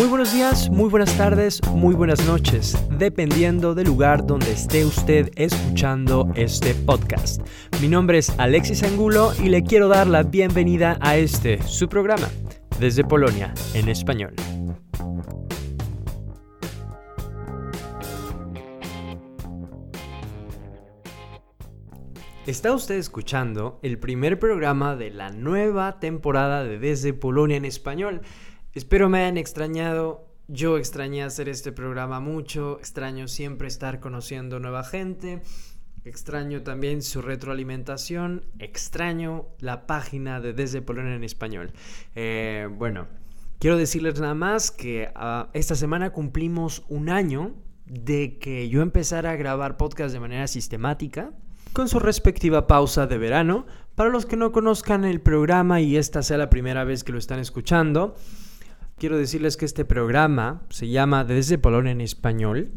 Muy buenos días, muy buenas tardes, muy buenas noches, dependiendo del lugar donde esté usted escuchando este podcast. Mi nombre es Alexis Angulo y le quiero dar la bienvenida a este, su programa, desde Polonia, en español. Está usted escuchando el primer programa de la nueva temporada de Desde Polonia en español. Espero me hayan extrañado. Yo extrañé hacer este programa mucho. Extraño siempre estar conociendo nueva gente. Extraño también su retroalimentación. Extraño la página de Desde Polonia en español. Eh, bueno, quiero decirles nada más que ah, esta semana cumplimos un año de que yo empezara a grabar podcast de manera sistemática con su respectiva pausa de verano. Para los que no conozcan el programa y esta sea la primera vez que lo están escuchando, quiero decirles que este programa se llama Desde Polonia en español,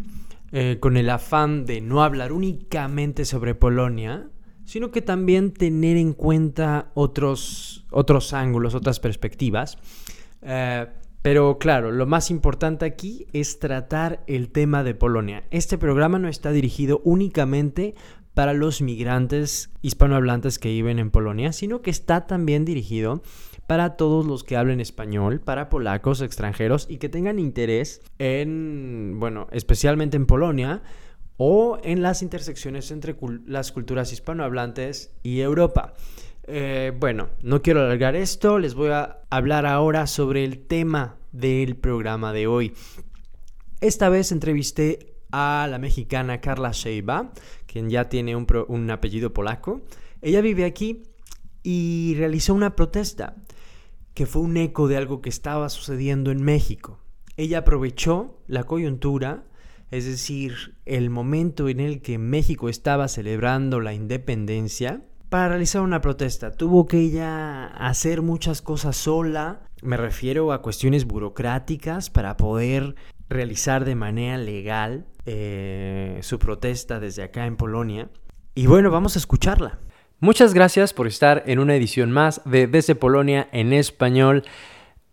eh, con el afán de no hablar únicamente sobre Polonia, sino que también tener en cuenta otros, otros ángulos, otras perspectivas. Eh, pero claro, lo más importante aquí es tratar el tema de Polonia. Este programa no está dirigido únicamente para los migrantes hispanohablantes que viven en Polonia, sino que está también dirigido para todos los que hablen español, para polacos extranjeros y que tengan interés en, bueno, especialmente en Polonia o en las intersecciones entre las culturas hispanohablantes y Europa. Eh, bueno, no quiero alargar esto, les voy a hablar ahora sobre el tema del programa de hoy. Esta vez entrevisté a la mexicana Carla Sheiba, quien ya tiene un, apellido polaco. Ella vive aquí y realizó una protesta que fue un eco de algo que estaba sucediendo en México. Ella aprovechó la coyuntura, es decir, el momento en el que México estaba celebrando la independencia, para realizar una protesta. Tuvo que ella hacer muchas cosas sola, me refiero a cuestiones burocráticas para poder realizar de manera legal eh, su protesta desde acá en Polonia. Y bueno, vamos a escucharla. Muchas gracias por estar en una edición más de Desde Polonia en español.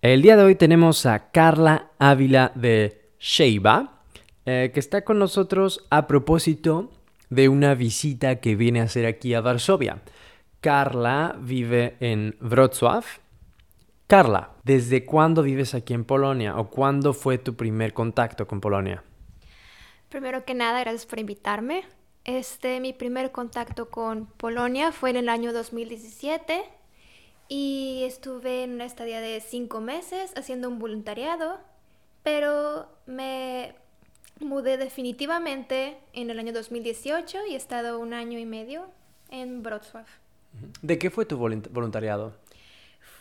El día de hoy tenemos a Carla Ávila de Sheiba, eh, que está con nosotros a propósito de una visita que viene a hacer aquí a Varsovia. Carla vive en Wrocław. Carla, ¿desde cuándo vives aquí en Polonia o cuándo fue tu primer contacto con Polonia? Primero que nada, gracias por invitarme. Este, mi primer contacto con Polonia fue en el año 2017 y estuve en una estadía de cinco meses haciendo un voluntariado, pero me mudé definitivamente en el año 2018 y he estado un año y medio en Wrocław. ¿De qué fue tu voluntariado?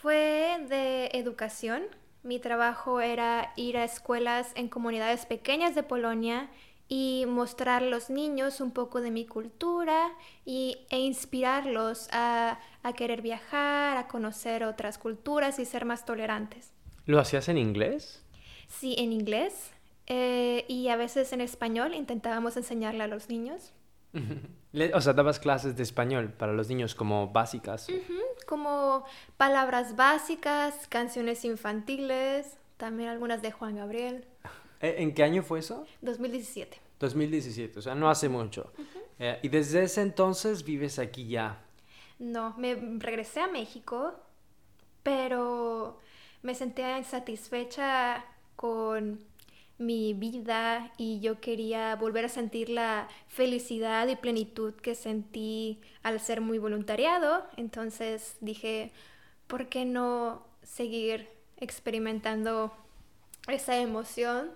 Fue de educación. Mi trabajo era ir a escuelas en comunidades pequeñas de Polonia y mostrar a los niños un poco de mi cultura y, e inspirarlos a, querer viajar, a conocer otras culturas y ser más tolerantes. ¿Lo hacías en inglés? Sí, en inglés. Eh, y a veces en español intentábamos enseñarle a los niños. o sea, dabas clases de español para los niños como básicas. Como palabras básicas, canciones infantiles, también algunas de Juan Gabriel. Eh, ¿En qué año fue eso? 2017. 2017, o sea, no hace mucho. Eh, ¿Y desde ese entonces vives aquí ya? No, me regresé a México, pero me sentía insatisfecha con mi vida y yo quería volver a sentir la felicidad y plenitud que sentí al ser muy voluntariado. Entonces dije, ¿por qué no seguir experimentando esa emoción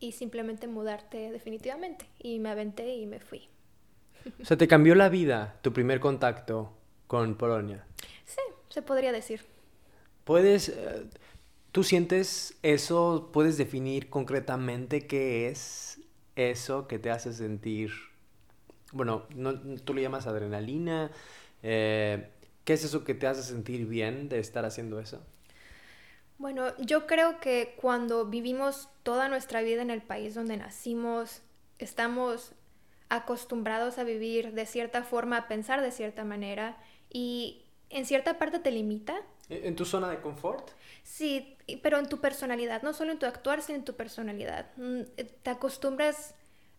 y simplemente mudarte definitivamente. Y me aventé y me fui. O sea, ¿te cambió la vida tu primer contacto con Polonia? Sí, se podría decir. ¿Puedes, eh, tú sientes eso, puedes definir concretamente qué es eso que te hace sentir, bueno, no, tú le llamas adrenalina, eh, ¿qué es eso que te hace sentir bien de estar haciendo eso? Bueno, yo creo que cuando vivimos toda nuestra vida en el país donde nacimos, estamos acostumbrados a vivir de cierta forma, a pensar de cierta manera y en cierta parte te limita ¿E-, ¿En tu zona de confort? Sí, pero en tu personalidad, no solo en tu actuar, sino en tu personalidad. Mm, te acostumbras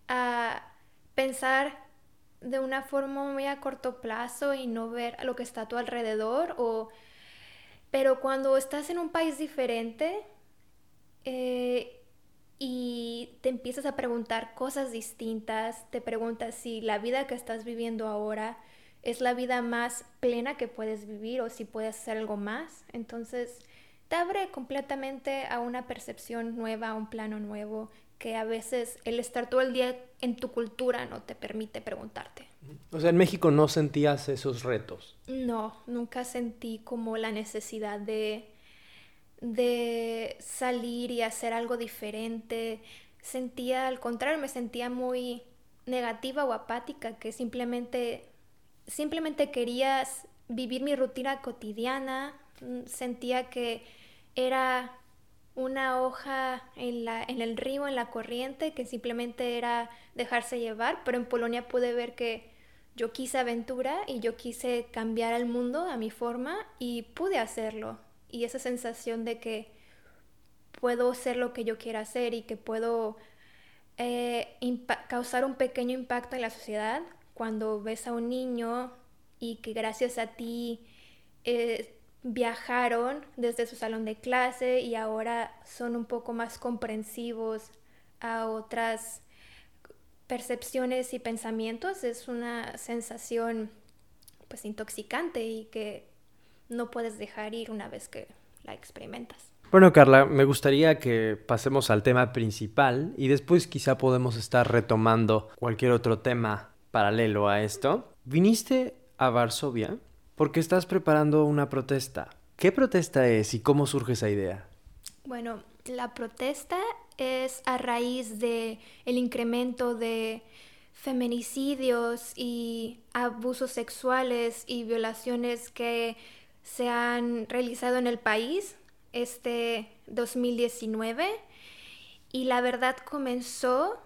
a pensar de una forma muy a corto plazo y no ver lo que está a tu alrededor o pero cuando estás en un país diferente eh, y te empiezas a preguntar cosas distintas, te preguntas si la vida que estás viviendo ahora es la vida más plena que puedes vivir o si puedes hacer algo más. Entonces te abre completamente a una percepción nueva, a un plano nuevo, que a veces el estar todo el día en tu cultura no te permite preguntarte. O sea, en México no sentías esos retos. No, nunca sentí como la necesidad de, de salir y hacer algo diferente. Sentía, al contrario, me sentía muy negativa o apática, que simplemente, simplemente quería vivir mi rutina cotidiana. Sentía que era una hoja en, la, en el río, en la corriente, que simplemente era dejarse llevar, pero en Polonia pude ver que yo quise aventura y yo quise cambiar el mundo a mi forma y pude hacerlo. Y esa sensación de que puedo ser lo que yo quiera hacer y que puedo eh, causar un pequeño impacto en la sociedad cuando ves a un niño y que gracias a ti eh, viajaron desde su salón de clase y ahora son un poco más comprensivos a otras percepciones y pensamientos es una sensación pues intoxicante y que no puedes dejar ir una vez que la experimentas. Bueno, Carla, me gustaría que pasemos al tema principal y después quizá podemos estar retomando cualquier otro tema paralelo a esto. ¿Viniste a Varsovia porque estás preparando una protesta. ¿Qué protesta es y cómo surge esa idea? Bueno, la protesta es a raíz de el incremento de feminicidios y abusos sexuales y violaciones que se han realizado en el país este 2019 y la verdad comenzó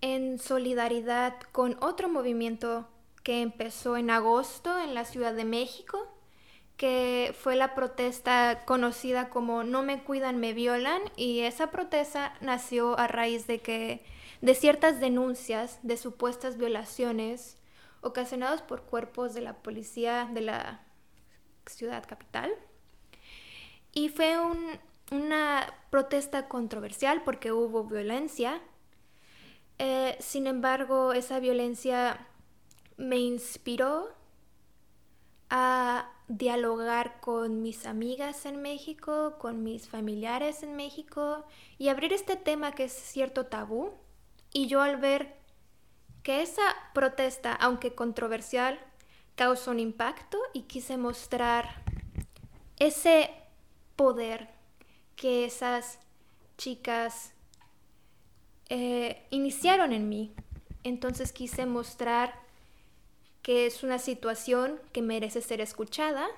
en solidaridad con otro movimiento que empezó en agosto en la Ciudad de México, que fue la protesta conocida como No me cuidan, me violan, y esa protesta nació a raíz de que de ciertas denuncias de supuestas violaciones ocasionadas por cuerpos de la policía de la ciudad capital. Y fue una protesta controversial porque hubo violencia. Eh, sin embargo, esa violencia me inspiró a dialogar con mis amigas en México, con mis familiares en México y abrir este tema que es cierto tabú. Y yo al ver que esa protesta, aunque controversial, causó un impacto y quise mostrar ese poder que esas chicas eh, iniciaron en mí. Entonces quise mostrar que es una situación que merece ser escuchada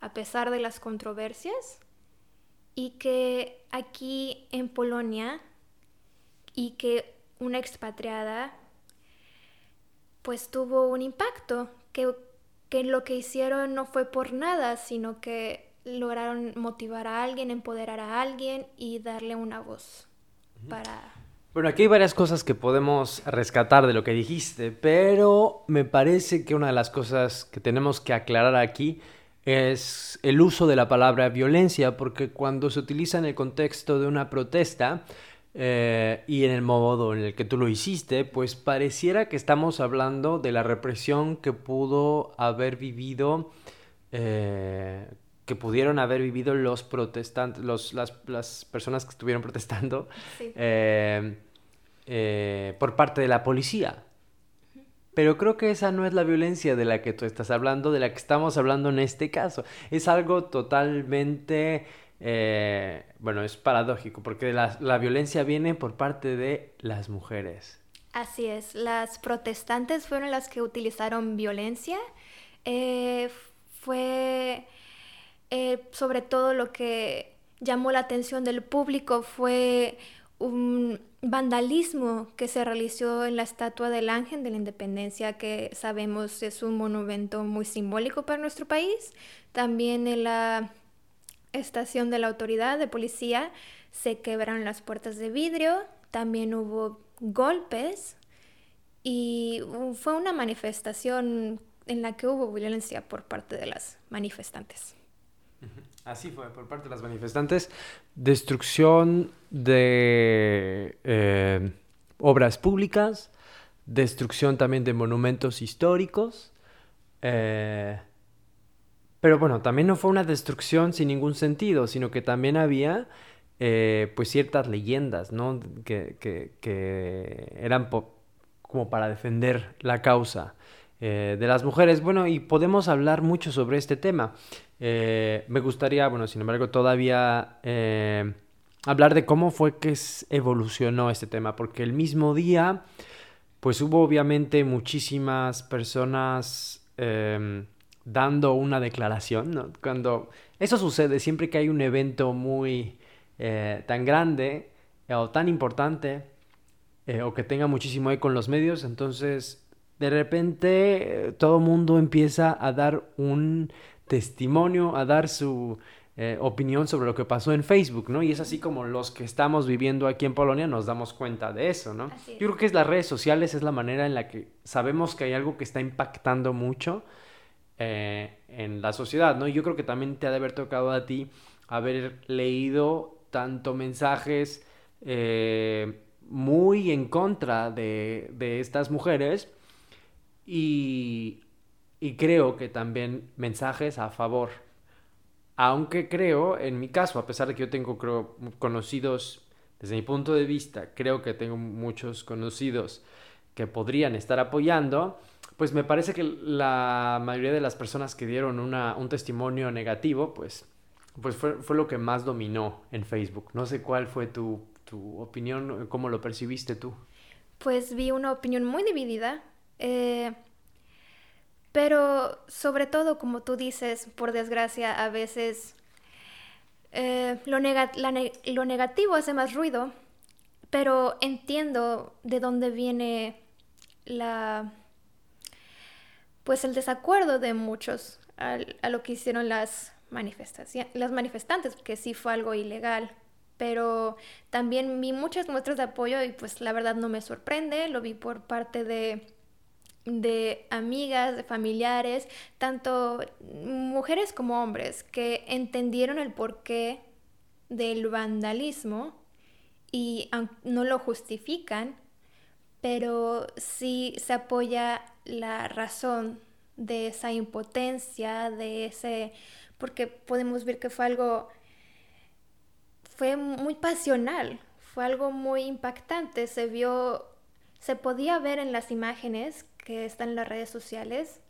a pesar de las controversias y que aquí en Polonia y que una expatriada pues tuvo un impacto, que, que lo que hicieron no fue por nada, sino que lograron motivar a alguien, empoderar a alguien y darle una voz para bueno, aquí hay varias cosas que podemos rescatar de lo que dijiste, pero me parece que una de las cosas que tenemos que aclarar aquí es el uso de la palabra violencia, porque cuando se utiliza en el contexto de una protesta eh, y en el modo en el que tú lo hiciste, pues pareciera que estamos hablando de la represión que pudo haber vivido eh, que pudieron haber vivido los protestantes, los, las, las, personas que estuvieron protestando eh, eh, por parte de la policía. Pero creo que esa no es la violencia de la que tú estás hablando, de la que estamos hablando en este caso. Es algo totalmente, eh, bueno, es paradójico, porque la, la violencia viene por parte de las mujeres. Así es, las protestantes fueron las que utilizaron violencia. fue eh, sobre todo lo que llamó la atención del público fue un vandalismo que se realizó en la estatua del Ángel de la Independencia, que sabemos es un monumento muy simbólico para nuestro país. También en la estación de la autoridad de policía se quebraron las puertas de vidrio, también hubo golpes y fue una manifestación en la que hubo violencia por parte de las manifestantes. Así fue, por parte de las manifestantes. Destrucción de eh, obras públicas, destrucción también de monumentos históricos. Eh, pero bueno, también no fue una destrucción sin ningún sentido, sino que también había eh, pues ciertas leyendas, ¿no? Que, que, eran como para defender la causa de las mujeres. Bueno, y podemos hablar mucho sobre este tema. Eh, me gustaría, bueno, sin embargo, todavía eh, hablar de cómo fue que evolucionó este tema, porque el mismo día, pues hubo obviamente muchísimas personas em, dando una declaración. Cuando eso sucede, siempre que hay un evento muy eh, tan grande o tan importante, o que tenga muchísimo eco con los medios, entonces de repente todo el mundo empieza a dar un testimonio, a dar su eh, opinión sobre lo que pasó en Facebook, ¿no? Y es así como los que estamos viviendo aquí en Polonia nos damos cuenta de eso, ¿no? Yo creo que es las redes sociales, es la manera en la que sabemos que hay algo que está impactando mucho eh, en la sociedad, ¿no? Yo creo que también te ha de haber tocado a ti haber leído tanto mensajes eh, muy en contra de, de estas mujeres y y creo que también mensajes a favor. Aunque creo, en mi caso, a pesar de que yo tengo creo, conocidos, desde mi punto de vista, creo que tengo muchos conocidos que podrían estar apoyando, pues me parece que la mayoría de las personas que dieron una, un testimonio negativo, pues, pues fue, fue, lo que más dominó en Facebook. No sé cuál fue tu, tu opinión, cómo lo percibiste tú. Pues vi una opinión muy dividida. Eh, pero sobre todo, como tú dices, por desgracia, a veces eh, lo, lo negativo hace más ruido, pero entiendo de dónde viene la pues el desacuerdo de muchos a, lo que hicieron las las manifestantes, porque sí fue algo ilegal. Pero también vi muchas muestras de apoyo y pues la verdad no me sorprende, lo vi por parte de de amigas, de familiares, tanto mujeres como hombres, que entendieron el porqué del vandalismo y no lo justifican, pero sí se apoya la razón de esa impotencia, de ese, porque podemos ver que fue algo, fue muy pasional, fue algo muy impactante, se vio, se podía ver en las imágenes que está en las redes sociales,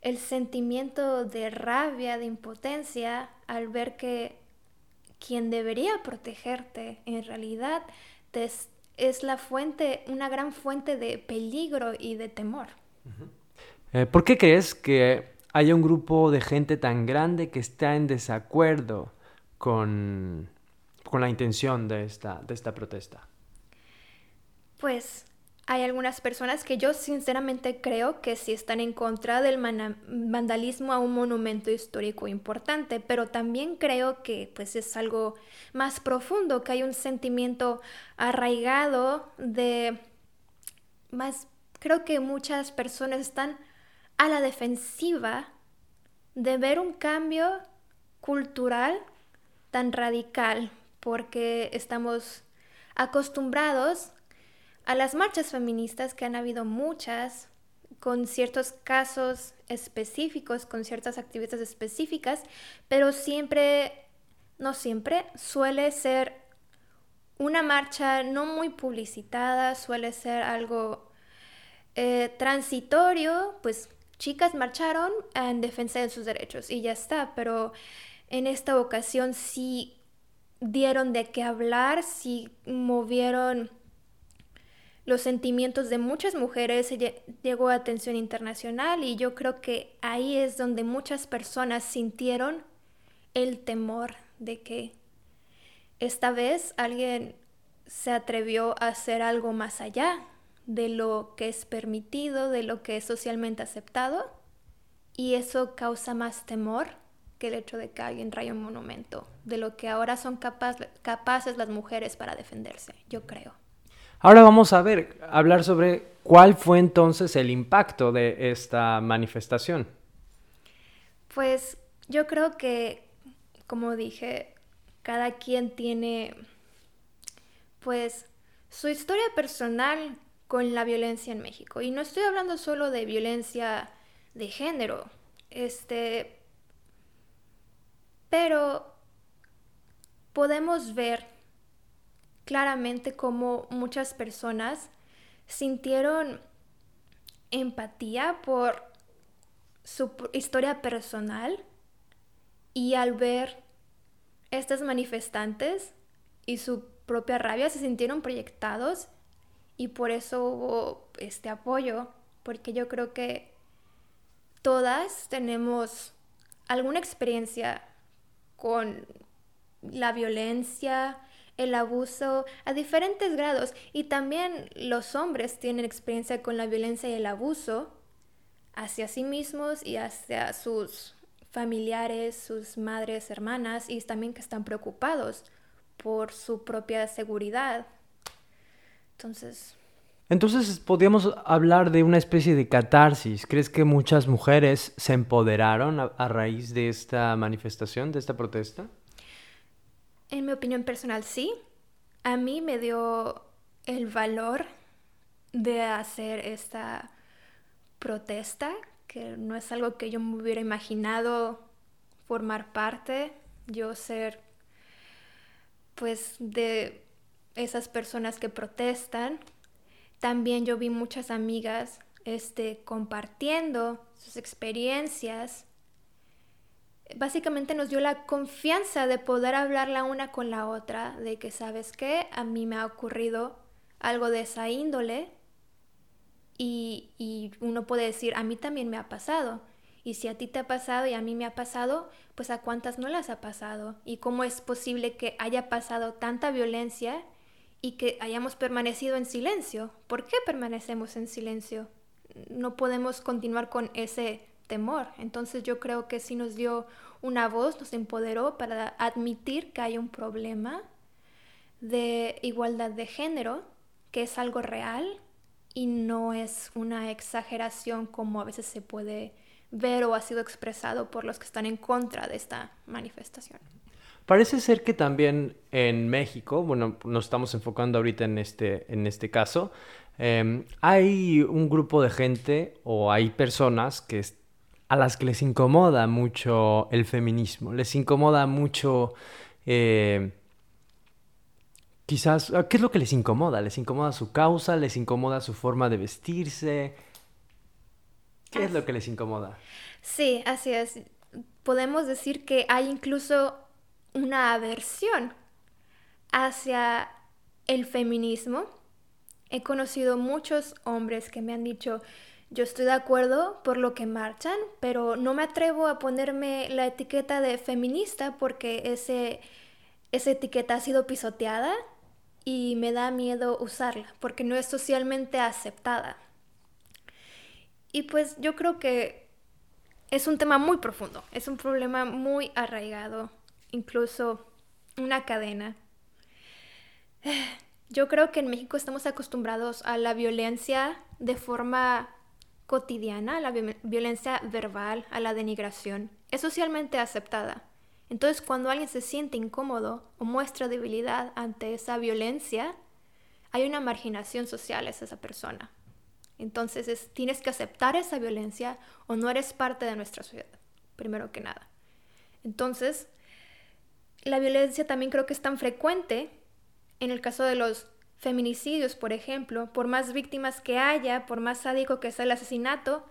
el sentimiento de rabia, de impotencia al ver que quien debería protegerte en realidad es, la fuente, una gran fuente de peligro y de temor. Eh, ¿Por qué crees que haya un grupo de gente tan grande que está en desacuerdo con, con la intención de esta, de esta protesta? Pues hay algunas personas que yo sinceramente creo que sí están en contra del vandalismo a un monumento histórico importante, pero también creo que pues es algo más profundo, que hay un sentimiento arraigado de más creo que muchas personas están a la defensiva de ver un cambio cultural tan radical porque estamos acostumbrados a las marchas feministas, que han habido muchas, con ciertos casos específicos, con ciertas actividades específicas, pero siempre, no siempre, suele ser una marcha no muy publicitada, suele ser algo eh, transitorio, pues chicas marcharon en defensa de sus derechos y ya está, pero en esta ocasión sí dieron de qué hablar, sí movieron los sentimientos de muchas mujeres llegó a atención internacional y yo creo que ahí es donde muchas personas sintieron el temor de que esta vez alguien se atrevió a hacer algo más allá de lo que es permitido, de lo que es socialmente aceptado, y eso causa más temor que el hecho de que alguien raye un monumento, de lo que ahora son capaces las mujeres para defenderse, yo creo. Ahora vamos a ver, hablar sobre cuál fue entonces el impacto de esta manifestación. Pues yo creo que, como dije, cada quien tiene, pues, su historia personal con la violencia en México. Y no estoy hablando solo de violencia de género, este, pero podemos ver claramente cómo muchas personas sintieron empatía por su historia personal y al ver estas manifestantes y su propia rabia se sintieron proyectados y por eso hubo este apoyo, porque yo creo que todas tenemos alguna experiencia con la violencia, el abuso a diferentes grados y también los hombres tienen experiencia con la violencia y el abuso hacia sí mismos y hacia sus familiares, sus madres, hermanas y también que están preocupados por su propia seguridad. Entonces... Entonces, podríamos hablar de una especie de catarsis. ¿Crees que muchas mujeres se empoderaron a, raíz de esta manifestación, de esta protesta? En mi opinión personal, sí. A mí me dio el valor de hacer esta protesta, que no es algo que yo me hubiera imaginado formar parte, yo ser pues de esas personas que protestan. También yo vi muchas amigas este, compartiendo sus experiencias básicamente nos dio la confianza de poder hablar la una con la otra, de que, ¿sabes qué? A mí me ha ocurrido algo de esa índole y, y, uno puede decir, a mí también me ha pasado. Y si a ti te ha pasado y a mí me ha pasado, pues a cuántas no las ha pasado. Y cómo es posible que haya pasado tanta violencia y que hayamos permanecido en silencio. ¿Por qué permanecemos en silencio? No podemos continuar con ese temor. Entonces yo creo que sí nos dio una voz, nos empoderó para admitir que hay un problema de igualdad de género, que es algo real y no es una exageración como a veces se puede ver o ha sido expresado por los que están en contra de esta manifestación. Parece ser que también en México, bueno, nos estamos enfocando ahorita en este, en este caso, em, hay un grupo de gente o hay personas que a las que les incomoda mucho el feminismo, les incomoda mucho... Eh, quizás, ¿qué es lo que les incomoda? ¿Les incomoda su causa? ¿Les incomoda su forma de vestirse? ¿Qué es lo que les incomoda? Sí, así es. Podemos decir que hay incluso una aversión hacia el feminismo. He conocido muchos hombres que me han dicho, yo estoy de acuerdo por lo que marchan, pero no me atrevo a ponerme la etiqueta de feminista porque ese, esa etiqueta ha sido pisoteada y me da miedo usarla porque no es socialmente aceptada. Y pues yo creo que es un tema muy profundo, es un problema muy arraigado, incluso una cadena. Yo creo que en México estamos acostumbrados a la violencia de forma cotidiana, la violencia verbal, a la denigración, es socialmente aceptada. Entonces, cuando alguien se siente incómodo o muestra debilidad ante esa violencia, hay una marginación social a esa persona. Entonces, tienes que aceptar esa violencia o no eres parte de nuestra sociedad, primero que nada. Entonces, la violencia también creo que es tan frecuente en el caso de los feminicidios, por ejemplo, por más víctimas que haya, por más sádico que sea el asesinato,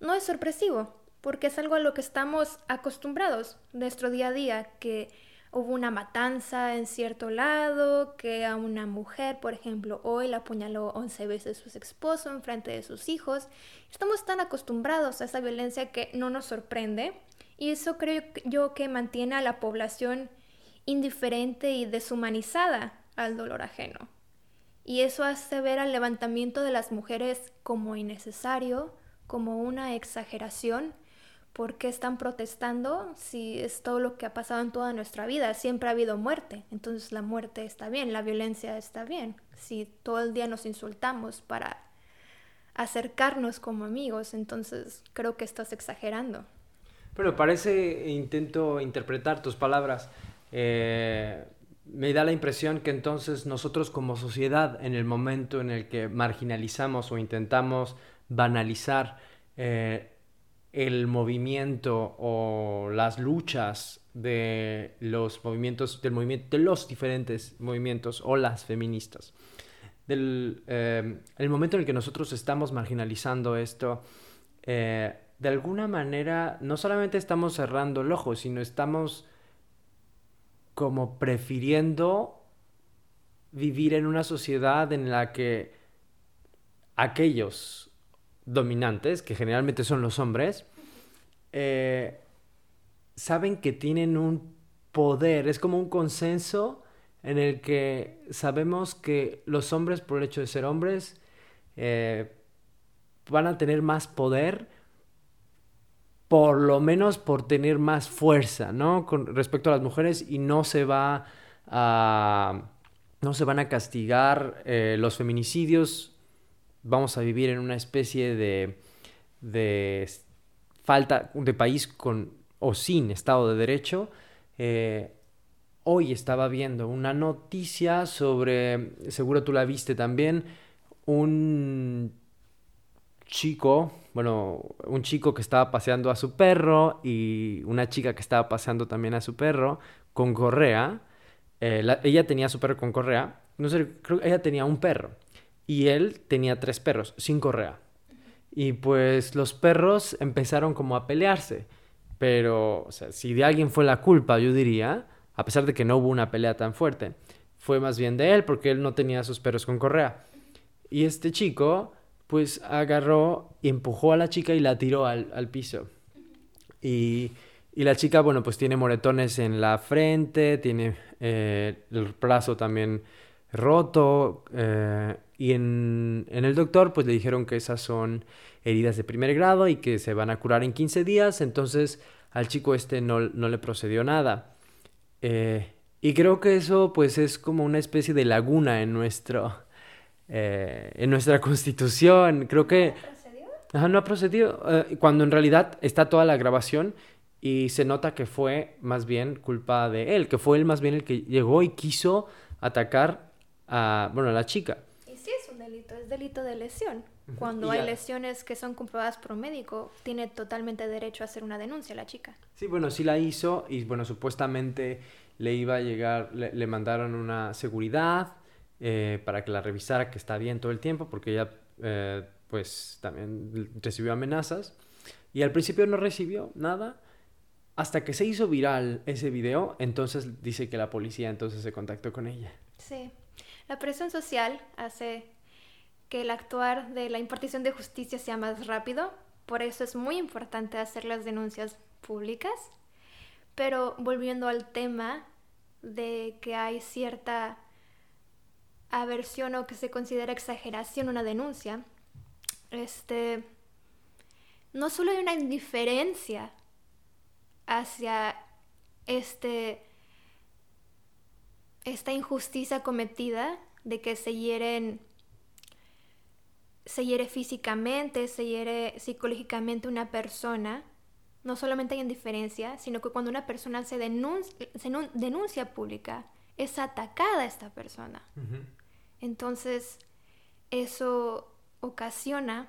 no es sorpresivo, porque es algo a lo que estamos acostumbrados nuestro día a día, que hubo una matanza en cierto lado, que a una mujer, por ejemplo, hoy la apuñaló 11 veces su esposo en frente de sus hijos. Estamos tan acostumbrados a esa violencia que no nos sorprende y eso creo yo que mantiene a la población indiferente y deshumanizada al dolor ajeno. Y eso hace ver al levantamiento de las mujeres como innecesario, como una exageración. ¿Por qué están protestando si es todo lo que ha pasado en toda nuestra vida? Siempre ha habido muerte, entonces la muerte está bien, la violencia está bien. Si todo el día nos insultamos para acercarnos como amigos, entonces creo que estás exagerando. Pero parece intento interpretar tus palabras. Eh, me da la impresión que entonces nosotros como sociedad, en el momento en el que marginalizamos o intentamos banalizar eh, el movimiento o las luchas de los movimientos, del movimiento, de los diferentes movimientos o las feministas, del eh, el momento en el que nosotros estamos marginalizando esto, eh, de alguna manera no solamente estamos cerrando el ojo, sino estamos como prefiriendo vivir en una sociedad en la que aquellos dominantes, que generalmente son los hombres, eh, saben que tienen un poder, es como un consenso en el que sabemos que los hombres, por el hecho de ser hombres, eh, van a tener más poder, por lo menos por tener más fuerza, ¿no? Con respecto a las mujeres y no se va a... No se van a castigar eh, los feminicidios. Vamos a vivir en una especie de, de falta de país con o sin Estado de Derecho. Eh, Hoy estaba viendo una noticia sobre, seguro tú la viste también, un chico, bueno, un chico que estaba paseando a su perro y una chica que estaba paseando también a su perro con correa. Eh, ella tenía su perro con correa, no sé, creo que ella tenía un perro y él tenía tres perros sin correa. Y pues los perros empezaron como a pelearse, pero si de alguien fue la culpa, yo diría, a pesar de que no hubo una pelea tan fuerte. Fue más bien de él porque él no tenía sus perros con correa. Y este chico pues agarró y empujó a la chica y la tiró al, piso. Y, la chica, bueno, pues tiene moretones en la frente, tiene eh, el brazo también roto. Eh, y en, en, el doctor, pues le dijeron que esas son heridas de primer grado y que se van a curar en 15 días. Entonces al chico este no, no le procedió nada. Eh, y creo que eso pues es como una especie de laguna en nuestro eh, en nuestra constitución. Creo que no ha procedido eh, cuando en realidad está toda la grabación y se nota que fue más bien culpa de él, que fue él más bien el que llegó y quiso atacar a bueno a la chica. Y sí es un delito, es delito de lesión. Cuando hay lesiones que son comprobadas por un médico, tiene totalmente derecho a hacer una denuncia la chica. Sí, bueno, sí la hizo y bueno, supuestamente le iba a llegar, le, mandaron una seguridad eh, para que la revisara, que está bien todo el tiempo, porque ella eh, pues también recibió amenazas y al principio no recibió nada. Hasta que se hizo viral ese video, entonces dice que la policía entonces se contactó con ella. Sí, la presión social hace que el actuar de la impartición de justicia sea más rápido. Por eso es muy importante hacer las denuncias públicas. Pero volviendo al tema de que hay cierta aversión o que se considera exageración una denuncia, este, no solo hay una indiferencia hacia este, esta injusticia cometida de que se hieren se hiere físicamente, se hiere psicológicamente una persona, no solamente hay indiferencia, sino que cuando una persona se denuncia, pública, es atacada esta persona. Entonces, eso ocasiona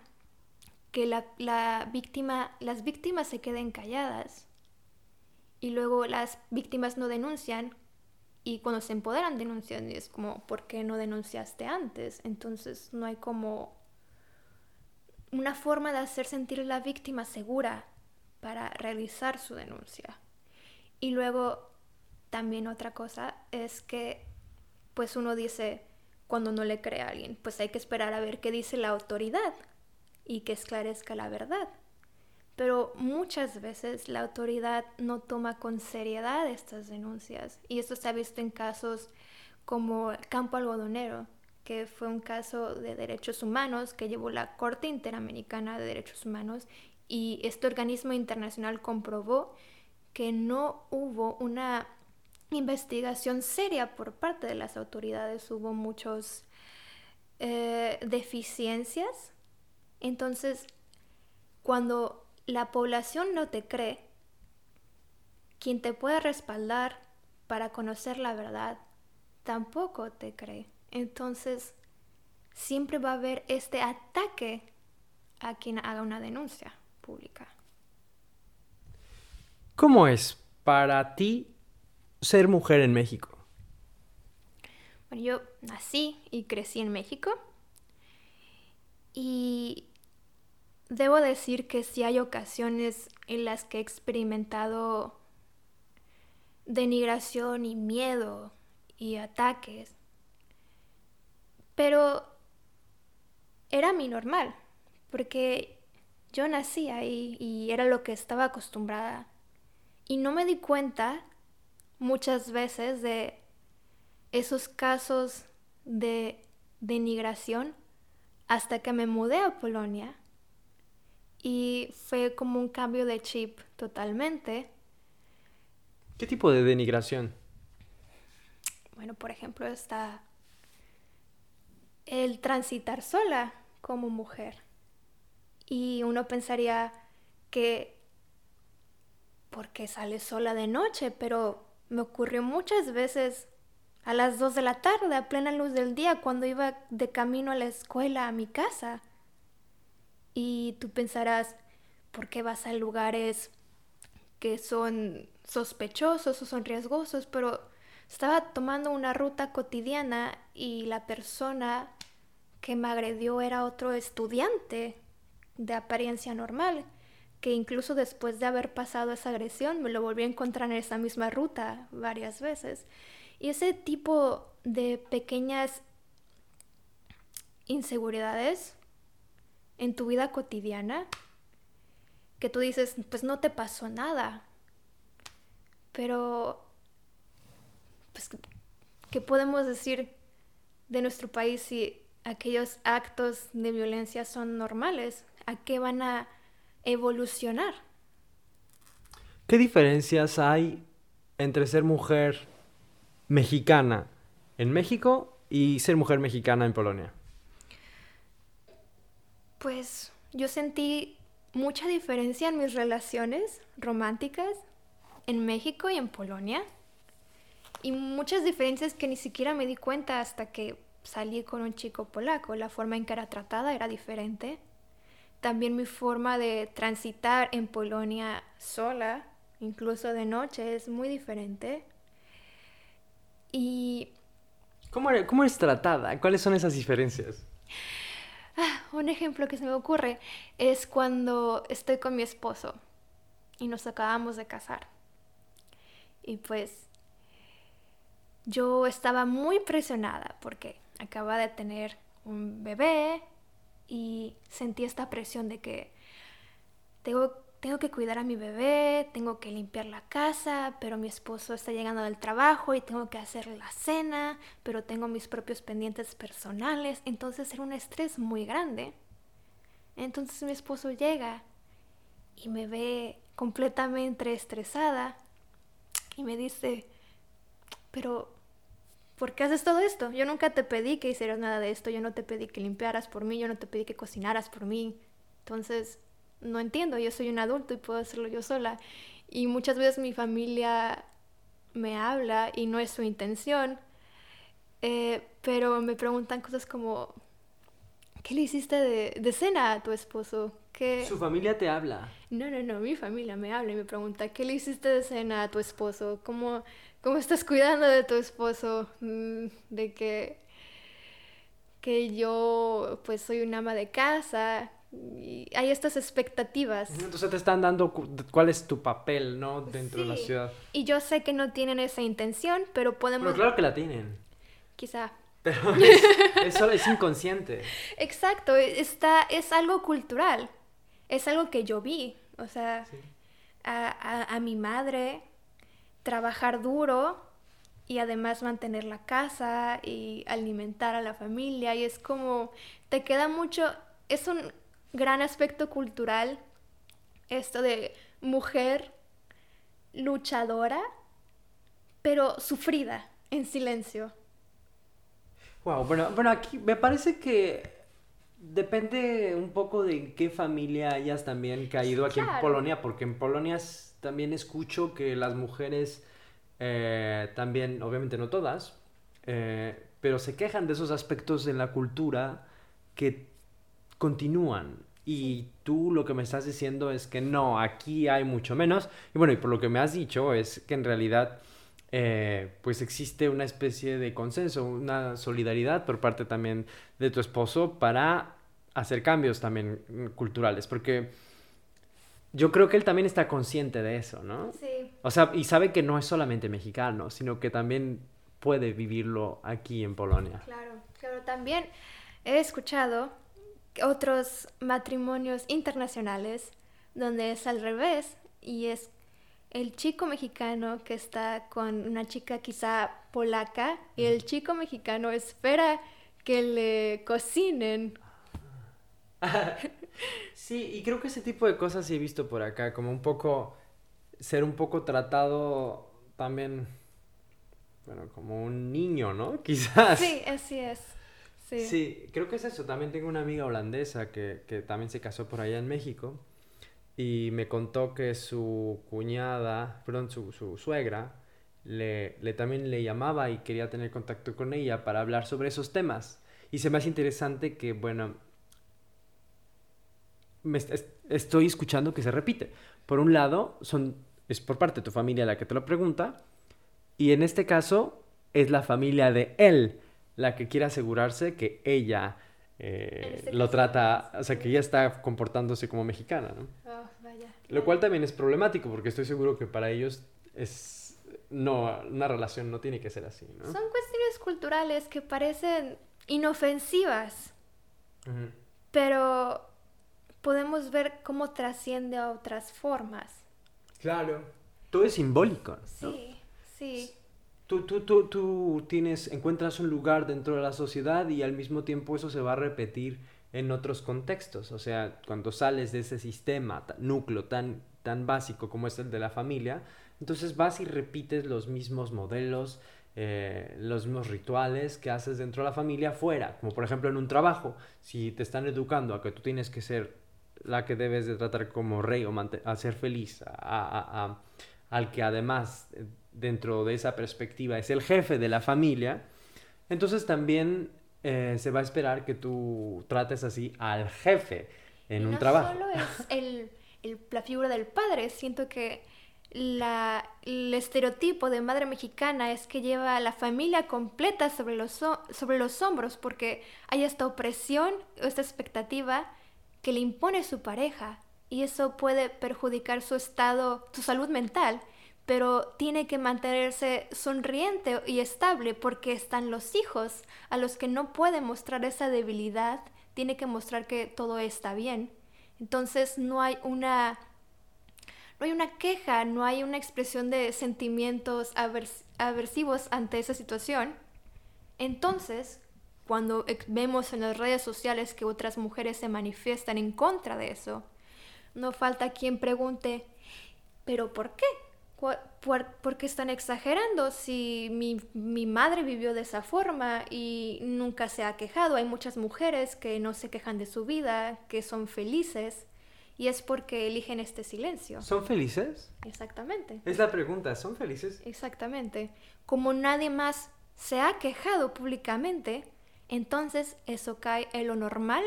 que la, la, víctima, las víctimas se queden calladas y luego las víctimas no denuncian y cuando se empoderan denuncian y es como, ¿por qué no denunciaste antes? Entonces no hay como una forma de hacer sentir a la víctima segura para realizar su denuncia. Y luego también otra cosa es que pues uno dice cuando no le cree a alguien, pues hay que esperar a ver qué dice la autoridad y que esclarezca la verdad. Pero muchas veces la autoridad no toma con seriedad estas denuncias y esto se ha visto en casos como Campo Algodonero, que fue un caso de derechos humanos que llevó la Corte Interamericana de Derechos Humanos y este organismo internacional comprobó que no hubo una investigación seria por parte de las autoridades, hubo muchas eh, deficiencias. Entonces, cuando la población no te cree, quien te puede respaldar para conocer la verdad tampoco te cree. Entonces, siempre va a haber este ataque a quien haga una denuncia pública. ¿Cómo es para ti ser mujer en México? Bueno, yo nací y crecí en México y debo decir que sí hay ocasiones en las que he experimentado denigración y miedo y ataques, pero era mi normal, porque yo nací ahí y era lo que estaba acostumbrada y no me di cuenta muchas veces de esos casos de denigración hasta que me mudé a Polonia y fue como un cambio de chip totalmente. ¿Qué tipo de denigración? Bueno, por ejemplo, está el transitar sola como mujer. Y uno pensaría que porque sale sola de noche, pero me ocurrió muchas veces a las dos de la tarde, a plena luz del día, cuando iba de camino a la escuela, a mi casa. Y tú pensarás, ¿por qué vas a lugares que son sospechosos o son riesgosos? Pero estaba tomando una ruta cotidiana y la persona que me agredió era otro estudiante de apariencia normal que incluso después de haber pasado esa agresión me lo volví a encontrar en esa misma ruta varias veces. Y ese tipo de pequeñas inseguridades en tu vida cotidiana, que tú dices, pues no te pasó nada, pero, pues, ¿qué podemos decir de nuestro país si aquellos actos de violencia son normales? ¿A qué van a evolucionar. ¿Qué diferencias hay entre ser mujer mexicana en México y ser mujer mexicana en Polonia? Pues yo sentí mucha diferencia en mis relaciones románticas en México y en Polonia. Y muchas diferencias que ni siquiera me di cuenta hasta que salí con un chico polaco. La forma en que era tratada era diferente. También mi forma de transitar en Polonia sola, incluso de noche, es muy diferente. Y... ¿Cómo, eres, tratada? ¿Cuáles son esas diferencias? Ah, un ejemplo que se me ocurre es cuando estoy con mi esposo y nos acabamos de casar. Y pues yo estaba muy presionada porque acaba de tener un bebé y sentí esta presión de que tengo, tengo que cuidar a mi bebé, tengo que limpiar la casa, pero mi esposo está llegando del trabajo y tengo que hacer la cena, pero tengo mis propios pendientes personales, entonces era un estrés muy grande. Entonces mi esposo llega y me ve completamente estresada y me dice, pero ¿por qué haces todo esto? Yo nunca te pedí que hicieras nada de esto, yo no te pedí que limpiaras por mí, yo no te pedí que cocinaras por mí. Entonces, no entiendo, yo soy un adulto y puedo hacerlo yo sola. Y muchas veces mi familia me habla y no es su intención, eh, pero me preguntan cosas como, ¿qué le hiciste de, de cena a tu esposo? ¿Qué... ¿Su familia te habla? No, no, no, mi familia me habla y me pregunta, ¿qué le hiciste de cena a tu esposo? ¿Cómo, cómo estás cuidando de tu esposo? Mm, de que, que yo pues soy una ama de casa. Y hay estas expectativas. Entonces te están dando cuál es tu papel, ¿no? Dentro de la ciudad. Y yo sé que no tienen esa intención, pero podemos... Pero claro que la tienen. Quizá. Pero es, eso es inconsciente. Exacto, está, es algo cultural. Es algo que yo vi. O sea, a, a, a mi madre trabajar duro y además mantener la casa y alimentar a la familia y es como te queda mucho, es un gran aspecto cultural esto de mujer luchadora, pero sufrida, en silencio. Wow, bueno, bueno, aquí me parece que depende un poco de qué familia hayas también caído aquí en Polonia, porque en Polonia también escucho que las mujeres, eh, también, obviamente no todas, eh, pero se quejan de esos aspectos en la cultura que continúan. Y tú lo que me estás diciendo es que no, aquí hay mucho menos. Y bueno, y por lo que me has dicho es que en realidad eh, pues existe una especie de consenso, una solidaridad por parte también de tu esposo para hacer cambios también culturales. Porque yo creo que él también está consciente de eso, ¿no? Sí. O sea, y sabe que no es solamente mexicano, sino que también puede vivirlo aquí en Polonia. Claro, claro, también he escuchado otros matrimonios internacionales donde es al revés y es el chico mexicano que está con una chica quizá polaca y el chico mexicano espera que le cocinen. sí, y creo que ese tipo de cosas sí he visto por acá, como un poco ser un poco tratado también, bueno, como un niño, ¿no? Quizás. Sí, así es. Sí. creo que es eso. También tengo una amiga holandesa que, también se casó por allá en México y me contó que su cuñada, perdón, su, su suegra, le, le, también le llamaba y quería tener contacto con ella para hablar sobre esos temas. Y se me hace interesante que, bueno, me estoy escuchando que se repite. Por un lado, son, es por parte de tu familia la que te lo pregunta, y en este caso es la familia de él la que quiere asegurarse que ella eh, este lo trata, o sea, que ella está comportándose como mexicana, ¿no? Oh, vaya. Lo cual también es problemático porque estoy seguro que para ellos es no una relación no tiene que ser así, ¿no? Son cuestiones culturales que parecen inofensivas, pero podemos ver cómo trasciende a otras formas. Claro. Todo es simbólico. Sí, sí. Tú, tú, tú, tú tienes, encuentras un lugar dentro de la sociedad y al mismo tiempo eso se va a repetir en otros contextos. O sea, cuando sales de ese sistema, núcleo tan, tan básico como es el de la familia, entonces vas y repites los mismos modelos, eh, los mismos rituales que haces dentro de la familia fuera, como por ejemplo en un trabajo, si te están educando a que tú tienes que ser la que debes de tratar como rey o hacer feliz a, al que además eh, dentro de esa perspectiva es el jefe de la familia, entonces también eh, se va a esperar que tú trates así al jefe en un trabajo. No solo es el, la figura del padre, siento que la, el estereotipo de madre mexicana es que lleva a la familia completa sobre los, sobre los hombros porque hay esta opresión, esta expectativa que le impone su pareja y eso puede perjudicar su estado, su salud mental pero tiene que mantenerse sonriente y estable porque están los hijos a los que no puede mostrar esa debilidad, tiene que mostrar que todo está bien. Entonces no hay una no hay una queja, no hay una expresión de sentimientos aversivos ante esa situación. Entonces, cuando vemos en las redes sociales que otras mujeres se manifiestan en contra de eso, no falta quien pregunte, ¿pero por qué? ¿Por, qué están exagerando? Si mi, mi, madre vivió de esa forma y nunca se ha quejado, hay muchas mujeres que no se quejan de su vida, que son felices, y es porque eligen este silencio. ¿Son felices? Exactamente. Es la pregunta, ¿son felices? Exactamente. Como nadie más se ha quejado públicamente, entonces eso cae en lo normal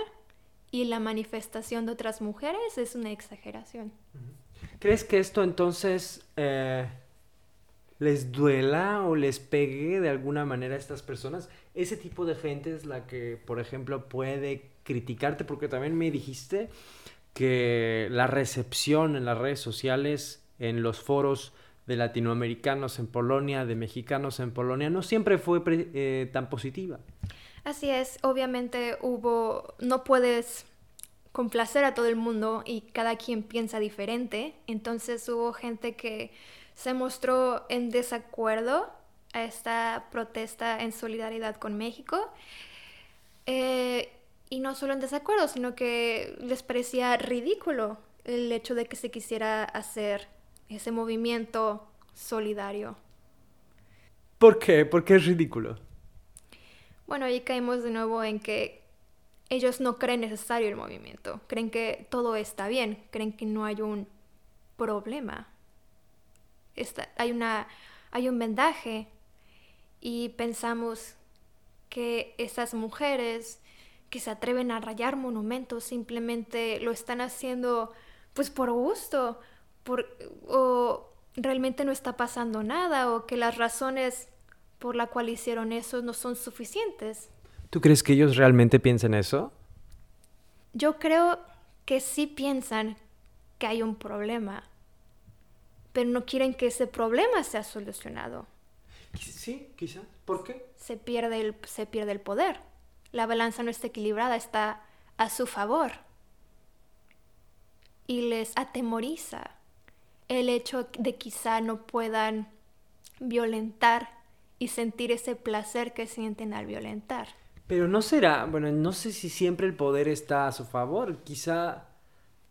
y la manifestación de otras mujeres es una exageración. ¿Crees que esto entonces eh, les duela o les pegue de alguna manera a estas personas? Ese tipo de gente es la que, por ejemplo, puede criticarte, porque también me dijiste que la recepción en las redes sociales, en los foros de latinoamericanos en Polonia, de mexicanos en Polonia, no siempre fue eh, tan positiva. Así es, obviamente hubo, no puedes complacer a todo el mundo y cada quien piensa diferente. Entonces hubo gente que se mostró en desacuerdo a esta protesta en solidaridad con México. Eh, y no solo en desacuerdo, sino que les parecía ridículo el hecho de que se quisiera hacer ese movimiento solidario. ¿Por qué? ¿Por qué es ridículo? Bueno, ahí caemos de nuevo en que ellos no creen necesario el movimiento, creen que todo está bien, creen que no hay un problema. hay, una, hay un vendaje y pensamos que esas mujeres que se atreven a rayar monumentos simplemente lo están haciendo pues por gusto, por, o realmente no está pasando nada, o que las razones por la cual hicieron eso no son suficientes. ¿Tú crees que ellos realmente piensan eso? Yo creo que sí piensan que hay un problema, pero no quieren que ese problema sea solucionado. Sí, quizá. ¿Por qué? Se pierde el, se pierde el poder. La balanza no está equilibrada, está a su favor. Y les atemoriza el hecho de quizá no puedan violentar y sentir ese placer que sienten al violentar. Pero no será, bueno, no sé si siempre el poder está a su favor. Quizá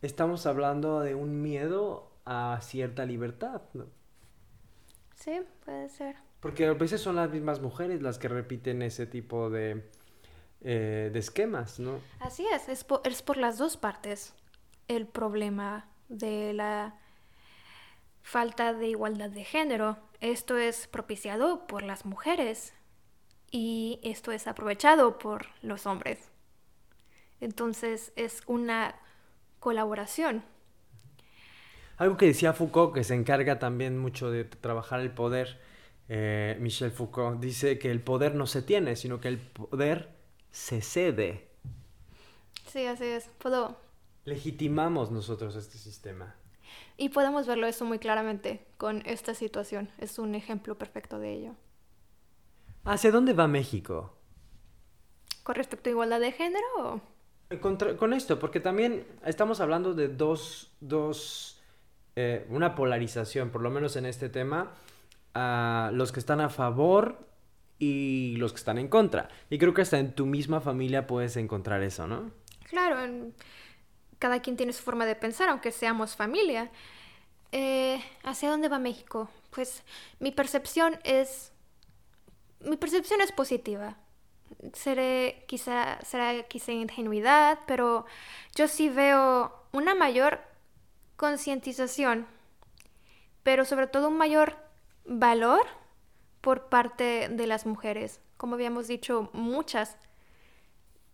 estamos hablando de un miedo a cierta libertad, ¿no? Sí, puede ser. Porque a veces son las mismas mujeres las que repiten ese tipo de, eh, de esquemas, ¿no? Así es, es por, es por las dos partes el problema de la falta de igualdad de género. Esto es propiciado por las mujeres y esto es aprovechado por los hombres. Entonces es una colaboración. Algo que decía Foucault, que se encarga también mucho de trabajar el poder, eh, Michel Foucault, dice que el poder no se tiene, sino que el poder se cede. Sí, así es. Puedo... Legitimamos nosotros este sistema. Y podemos verlo eso muy claramente con esta situación. Es un ejemplo perfecto de ello. ¿Hacia dónde va México? ¿Con respecto a igualdad de género? Eh, con, esto, porque también estamos hablando de dos, dos eh, una polarización, por lo menos en este tema, a los que están a favor y los que están en contra. Y creo que hasta en tu misma familia puedes encontrar eso, ¿no? Claro, cada quien tiene su forma de pensar, aunque seamos familia. Eh, ¿Hacia dónde va México? Pues mi percepción es. Mi percepción es positiva. Seré quizá, será quizá ingenuidad, pero yo sí veo una mayor concientización, pero sobre todo un mayor valor por parte de las mujeres. Como habíamos dicho, muchas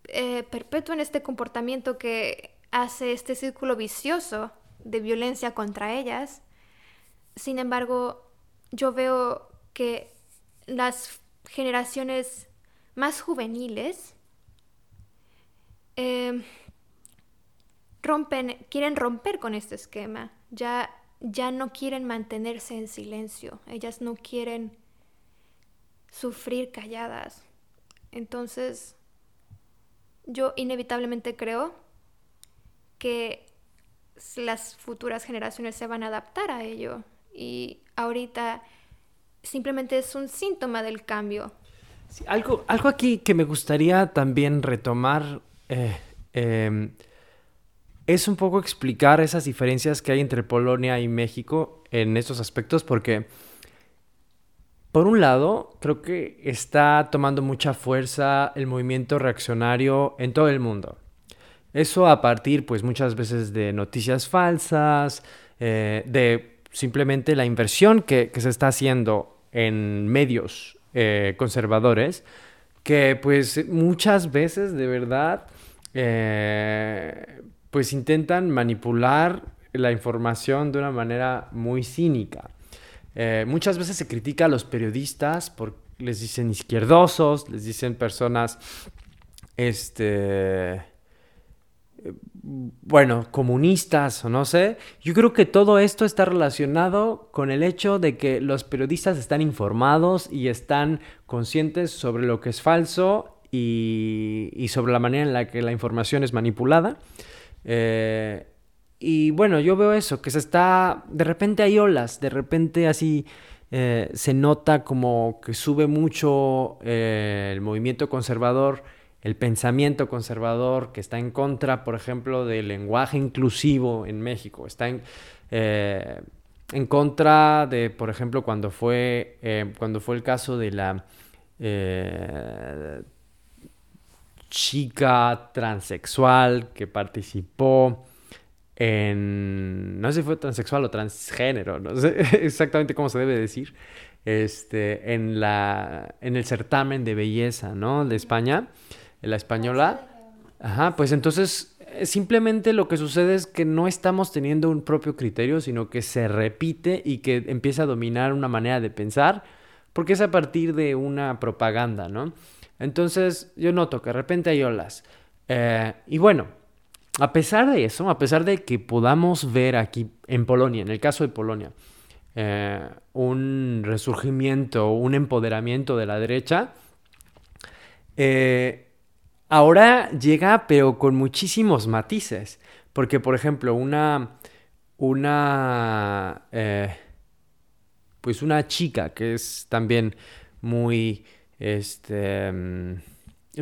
eh, perpetúan este comportamiento que hace este círculo vicioso de violencia contra ellas. Sin embargo, yo veo que las generaciones más juveniles em, rompen, quieren romper con este esquema. Ya, ya no quieren mantenerse en silencio. Ellas no quieren sufrir calladas. Entonces, yo inevitablemente creo que las futuras generaciones se van a adaptar a ello y ahorita simplemente es un síntoma del cambio. algo, algo aquí que me gustaría también retomar eh, em, es un poco explicar esas diferencias que hay entre Polonia y México en estos aspectos porque por un lado, creo que está tomando mucha fuerza el movimiento reaccionario en todo el mundo. Eso a partir, pues muchas veces de noticias falsas, eh, de simplemente la inversión que, se está haciendo en medios eh, conservadores, que pues muchas veces de verdad, eh, pues intentan manipular la información de una manera muy cínica. muchas veces se critica a los periodistas porque les dicen izquierdosos, les dicen personas, este, bueno, comunistas o no sé, yo creo que todo esto está relacionado con el hecho de que los periodistas están informados y están conscientes sobre lo que es falso y, sobre la manera en la que la información es manipulada. Eh, y bueno, yo veo eso, que se está, de repente hay olas, de repente así eh, se nota como que sube mucho eh, el movimiento conservador, el pensamiento conservador que está en contra, por ejemplo, del lenguaje inclusivo en México, está en, eh, contra de, por ejemplo, cuando fue, cuando fue el caso de la chica transexual que participó en, no sé si fue transexual o transgénero, no sé exactamente cómo se debe decir, este, en, la, en el certamen de belleza, ¿no? De España, la española. Ajá, pues entonces eh, simplemente lo que sucede es que no estamos teniendo un propio criterio, sino que se repite y que empieza a dominar una manera de pensar, porque es a partir de una propaganda, ¿no? Entonces yo noto que de repente hay olas. Eh, y bueno, a pesar de eso, a pesar de que podamos ver aquí en Polonia, en el caso de Polonia, eh, un resurgimiento, un empoderamiento de la derecha, eh, ahora llega pero con muchísimos matices. Porque, por ejemplo, una, una, eh, pues una chica que es también muy este, mm,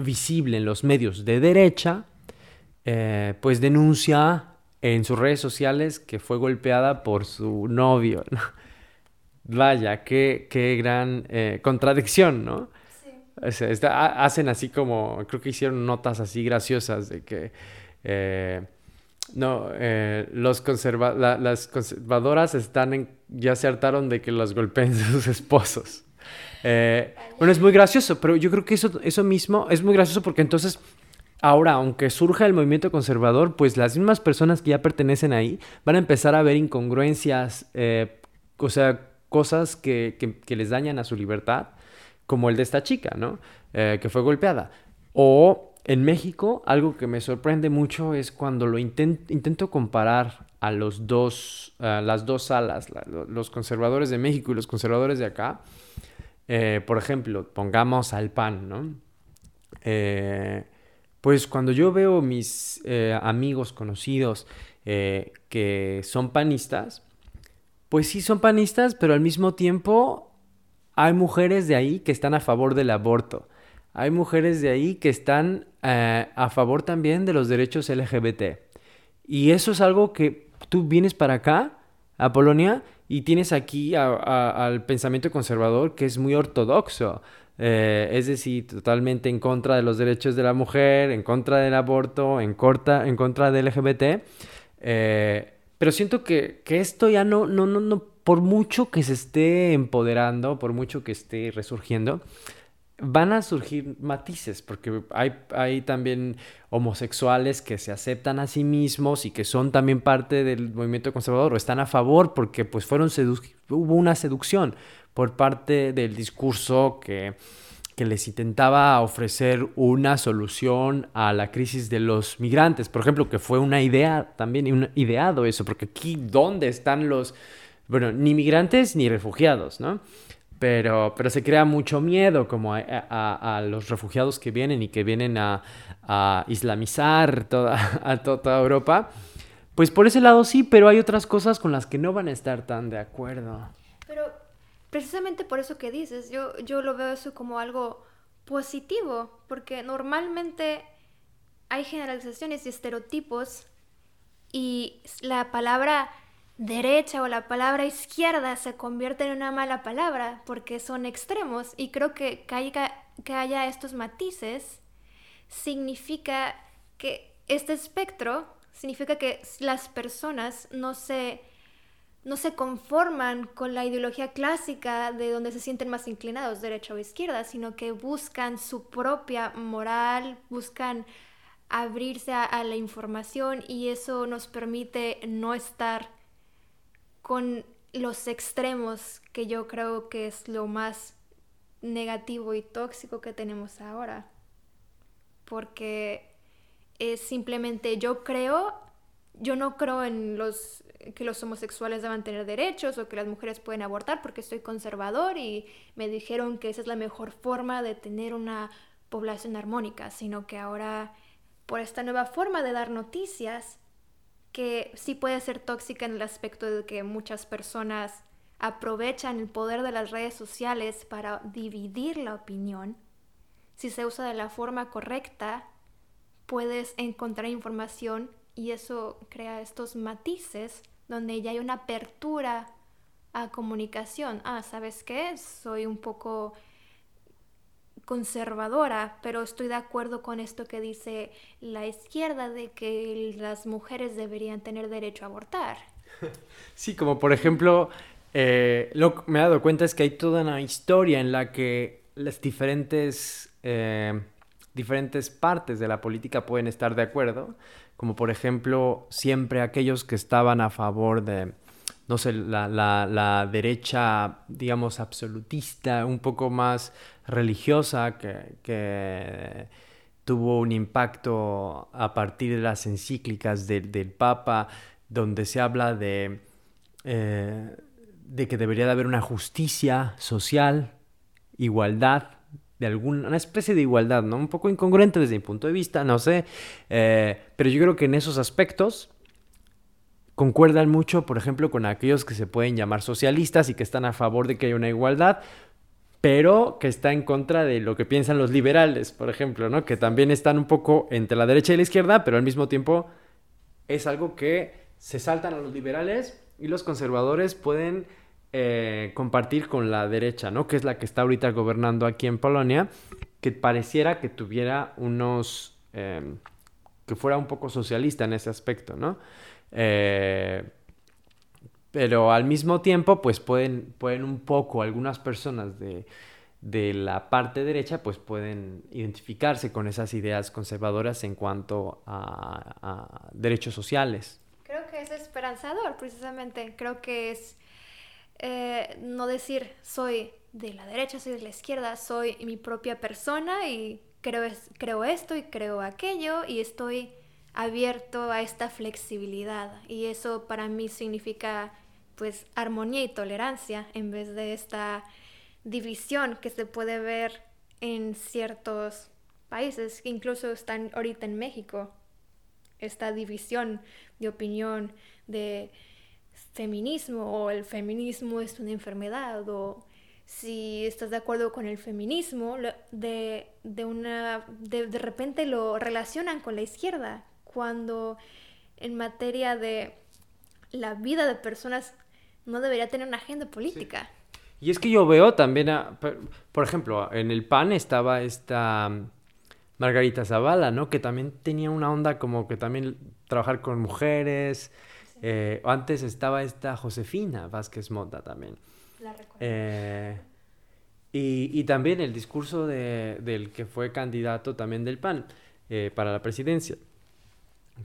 visible en los medios de derecha, eh, pues denuncia en sus redes sociales que fue golpeada por su novio. Vaya, qué, qué gran eh, contradicción, ¿no? Hacen así como, creo que hicieron notas así graciosas de que... Eh, no, los las conservadoras están ya se hartaron de que los golpeen sus esposos. bueno, es muy gracioso, pero yo creo que eso, eso mismo es muy gracioso porque entonces Ahora, aunque surja el movimiento conservador, pues las mismas personas que ya pertenecen ahí van a empezar a ver incongruencias, eh, o sea, cosas que, les dañan a su libertad, como el de esta chica, ¿no? Eh, que fue golpeada. O en México, algo que me sorprende mucho es cuando lo intento comparar a los dos, las dos salas, los conservadores de México y los conservadores de acá. Eh, por ejemplo, pongamos al PAN, ¿no? Eh, pues cuando yo veo mis eh, amigos conocidos eh, que son panistas, pues sí son panistas, pero al mismo tiempo hay mujeres de ahí que están a favor del aborto. Hay mujeres de ahí que están eh, a favor también de los derechos LGBT. Y eso es algo que tú vienes para acá, a Polonia, y tienes aquí al pensamiento conservador que es muy ortodoxo. Eh, es decir, totalmente en contra de los derechos de la mujer, en contra del aborto, en, corta, en contra del LGBT. Eh, pero siento que, esto ya no, no, no, no, por mucho que se esté empoderando, por mucho que esté resurgiendo, van a surgir matices, porque hay, también homosexuales que se aceptan a sí mismos y que son también parte del movimiento conservador o están a favor porque pues fueron hubo una seducción por parte del discurso que, les intentaba ofrecer una solución a la crisis de los migrantes. Por ejemplo, que fue una idea también, un ideado eso, porque aquí, ¿dónde están los, bueno, ni migrantes ni refugiados, ¿no? Pero, pero se crea mucho miedo como a, los refugiados que vienen y que vienen a, islamizar toda, a toda Europa. Pues por ese lado sí, pero hay otras cosas con las que no van a estar tan de acuerdo. Pero precisamente por eso que dices, yo, yo lo veo eso como algo positivo, porque normalmente hay generalizaciones y estereotipos y la palabra derecha o la palabra izquierda se convierte en una mala palabra porque son extremos y creo que que haya, que haya estos matices significa que este espectro significa que las personas no se no se conforman con la ideología clásica de donde se sienten más inclinados, derecha o izquierda, sino que buscan su propia moral, buscan abrirse a, la información y eso nos permite no estar con los extremos que yo creo que es lo más negativo y tóxico que tenemos ahora. Porque es simplemente yo creo, yo no creo en los que los homosexuales deben tener derechos o que las mujeres pueden abortar porque estoy conservador y me dijeron que esa es la mejor forma de tener una población armónica, sino que ahora por esta nueva forma de dar noticias que sí puede ser tóxica en el aspecto de que muchas personas aprovechan el poder de las redes sociales para dividir la opinión, si se usa de la forma correcta, puedes encontrar información y eso crea estos matices donde ya hay una apertura a comunicación. Ah, ¿sabes qué? Soy un poco conservadora, pero estoy de acuerdo con esto que dice la izquierda de que las mujeres deberían tener derecho a abortar. Sí, como por ejemplo, eh, lo que me he dado cuenta es que hay toda una historia en la que las diferentes, eh, diferentes partes de la política pueden estar de acuerdo, como por ejemplo siempre aquellos que estaban a favor de, no sé, la, la, derecha, digamos, absolutista, un poco más religiosa, que, que, tuvo un impacto a partir de las encíclicas del Papa, donde se habla de, eh, de que debería de haber una justicia social, igualdad, de alguna una especie de igualdad, ¿no? Un poco incongruente desde mi punto de vista, no sé, eh, pero yo creo que en esos aspectos concuerdan mucho, por ejemplo, con aquellos que se pueden llamar socialistas y que están a favor de que haya una igualdad, pero que está en contra de lo que piensan los liberales, por ejemplo, ¿no? Que también están un poco entre la derecha y la izquierda, pero al mismo tiempo es algo que se saltan a los liberales y los conservadores pueden eh, compartir con la derecha, ¿no? Que es la que está ahorita gobernando aquí en Polonia, que pareciera que tuviera unos... Em, que fuera un poco socialista en ese aspecto, ¿no? Eh, pero al mismo tiempo, pues pueden, pueden un poco, algunas personas de, la parte derecha, pues pueden identificarse con esas ideas conservadoras en cuanto a, derechos sociales. Creo que es esperanzador, precisamente. Creo que es eh, no decir soy de la derecha, soy de la izquierda, soy mi propia persona y creo, creo esto y creo aquello y estoy abierto a esta flexibilidad. Y eso para mí significa pues armonía y tolerancia en vez de esta división que se puede ver en ciertos países, incluso están ahorita en México, esta división de opinión de feminismo o el feminismo es una enfermedad o si estás de acuerdo con el feminismo, de, de una, de, de repente lo relacionan con la izquierda, cuando en materia de la vida de personas no debería tener una agenda política. Y es que yo veo también, por ejemplo, en el PAN estaba esta Margarita Zavala, ¿no? Que también tenía una onda como que también trabajar con mujeres. Eh, antes estaba esta Josefina Vázquez Mota también. La eh, y, y, también el discurso de, del que fue candidato también del PAN eh, para la presidencia.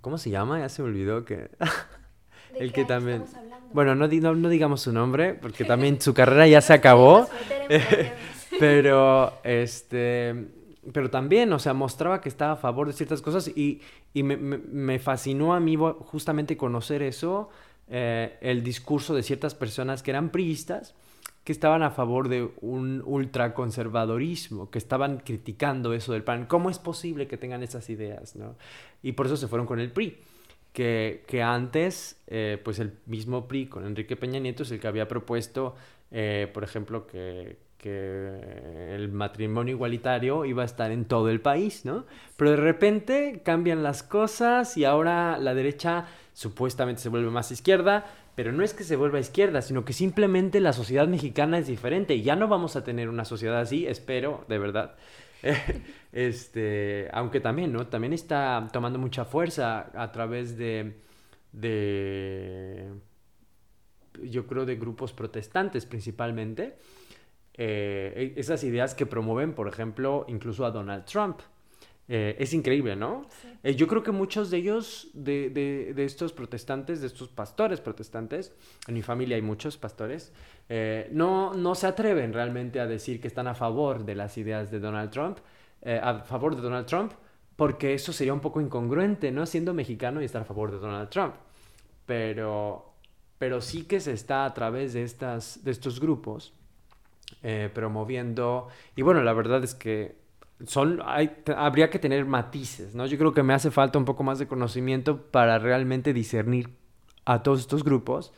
¿Cómo se llama? Ya se me olvidó que... el que también... Bueno, no, no, digamos su nombre, porque también su carrera ya se acabó. pero, este... Pero también, o sea, mostraba que estaba a favor de ciertas cosas y, y me, me, fascinó a mí justamente conocer eso, eh, el discurso de ciertas personas que eran priistas, que estaban a favor de un ultraconservadorismo, que estaban criticando eso del PAN. ¿Cómo es posible que tengan esas ideas? ¿no? Y por eso se fueron con el PRI, que, que antes, eh, pues el mismo PRI con Enrique Peña Nieto es el que había propuesto, eh, por ejemplo, que, que el matrimonio igualitario iba a estar en todo el país, ¿no? Pero de repente cambian las cosas y ahora la derecha supuestamente se vuelve más izquierda, pero no es que se vuelva izquierda, sino que simplemente la sociedad mexicana es diferente ya no vamos a tener una sociedad así, espero, de verdad. este, aunque también, ¿no? También está tomando mucha fuerza a través de, de yo creo, de grupos protestantes principalmente. Eh, esas ideas que promueven, por ejemplo, incluso a Donald Trump. Eh, es increíble, ¿no? Eh, yo creo que muchos de ellos, de, de, estos protestantes, de estos pastores protestantes, en mi familia hay muchos pastores, eh, no, no se atreven realmente a decir que están a favor de las ideas de Donald Trump, a favor de Donald Trump, porque eso sería un poco incongruente, ¿no? Siendo mexicano y estar a favor de Donald Trump. Pero, pero sí que se está a través de, estas, de estos grupos promoviendo, y bueno, la verdad es que son, hay, habría que tener matices, ¿no? Yo creo que me hace falta un poco más de conocimiento para realmente discernir a todos estos grupos,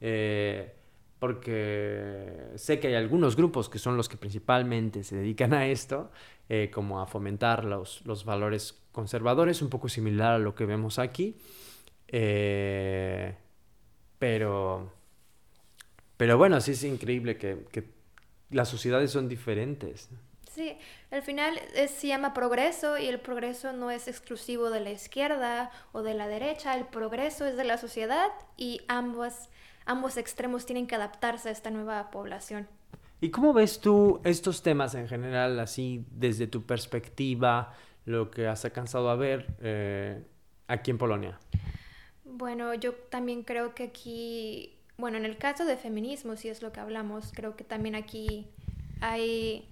eh, porque sé que hay algunos grupos que son los que principalmente se dedican a esto, eh, como a fomentar los, los, valores conservadores, un poco similar a lo que vemos aquí. Eh, pero, pero bueno, sí es increíble que, que las sociedades son diferentes. Sí, al final se llama progreso y el progreso no es exclusivo de la izquierda o de la derecha, el progreso es de la sociedad y ambos, ambos extremos tienen que adaptarse a esta nueva población. ¿Y cómo ves tú estos temas en general, así desde tu perspectiva, lo que has alcanzado a ver eh, aquí en Polonia? Bueno, yo también creo que aquí, bueno, en el caso de feminismo, si es lo que hablamos, creo que también aquí hay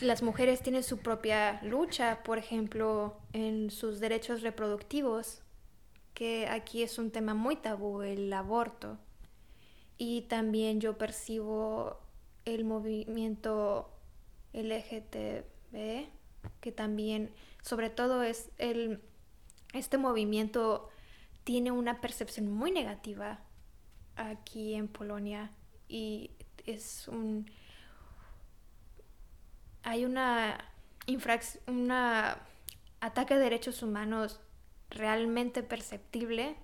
las mujeres tienen su propia lucha, por ejemplo, en sus derechos reproductivos, que aquí es un tema muy tabú, el aborto. Y también yo percibo el movimiento LGTB, que también, sobre todo, es el, este movimiento tiene una percepción muy negativa aquí en Polonia y es un hay una infracción, una ataque a derechos humanos realmente perceptible,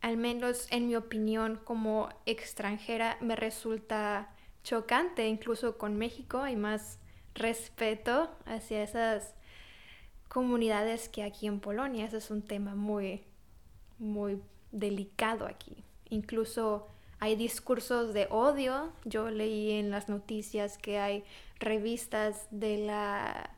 al menos en mi opinión como extranjera me resulta chocante, incluso con México hay más respeto hacia esas comunidades que aquí en Polonia. Ese es un tema muy, muy delicado aquí. Incluso hay discursos de odio. Yo leí en las noticias que hay revistas de la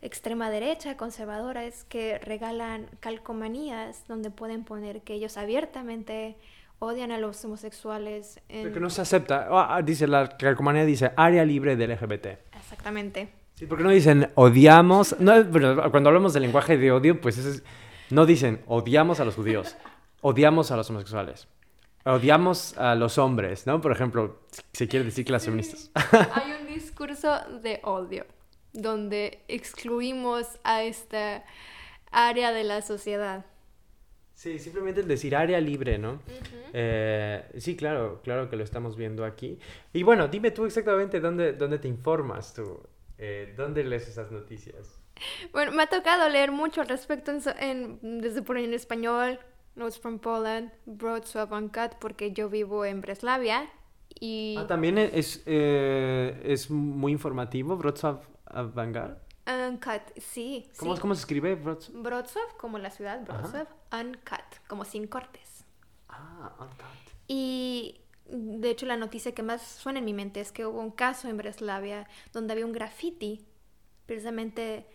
extrema derecha conservadora es que regalan calcomanías donde pueden poner que ellos abiertamente odian a los homosexuales. En... Porque no se acepta. Ah, ah, dice la calcomanía dice área libre del LGBT. Exactamente. Sí, porque no dicen odiamos. No, cuando hablamos del lenguaje de odio, pues no dicen odiamos a los judíos, odiamos a los homosexuales. Odiamos a los hombres, ¿no? Por ejemplo, se quiere decir que las feministas. Hay un discurso de odio donde excluimos a esta área de la sociedad. Sí, simplemente el decir área libre, ¿no? Eh, sí, claro, claro que lo estamos viendo aquí. Y bueno, dime tú exactamente dónde, dónde te informas tú, eh, dónde lees esas noticias. Bueno, me ha tocado leer mucho al respecto en, desde por en español, Notes from Poland, Wrocław Uncut, porque yo vivo en Breslavia y... Ah, también es, eh, es muy informativo, Wrocław Vanguard. Uncut, sí. ¿Cómo, sí. ¿Cómo se escribe Wrocław? Wrocław, como la ciudad, Wrocław, Uncut, como sin cortes. Ah, Uncut. Y de hecho la noticia que más suena en mi mente es que hubo un caso en Breslavia donde había un graffiti precisamente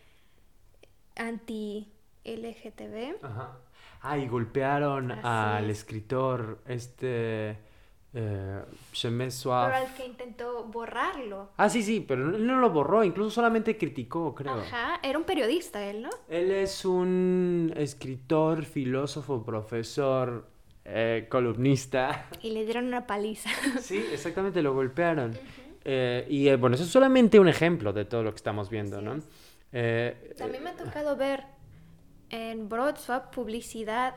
anti-LGTB. Ajá Ah, y golpearon al escritor, este... Eh, Pero al que intentó borrarlo. Ah, sí, sí, pero él no lo borró, incluso solamente criticó, creo. Ajá, era un periodista él, ¿no? Él es un escritor, filósofo, profesor, eh, columnista. Y le dieron una paliza. Sí, exactamente, lo golpearon. Eh, y eh, bueno, eso es solamente un ejemplo de todo lo que estamos viendo, ¿no? También me ha tocado ver en Broadswap publicidad,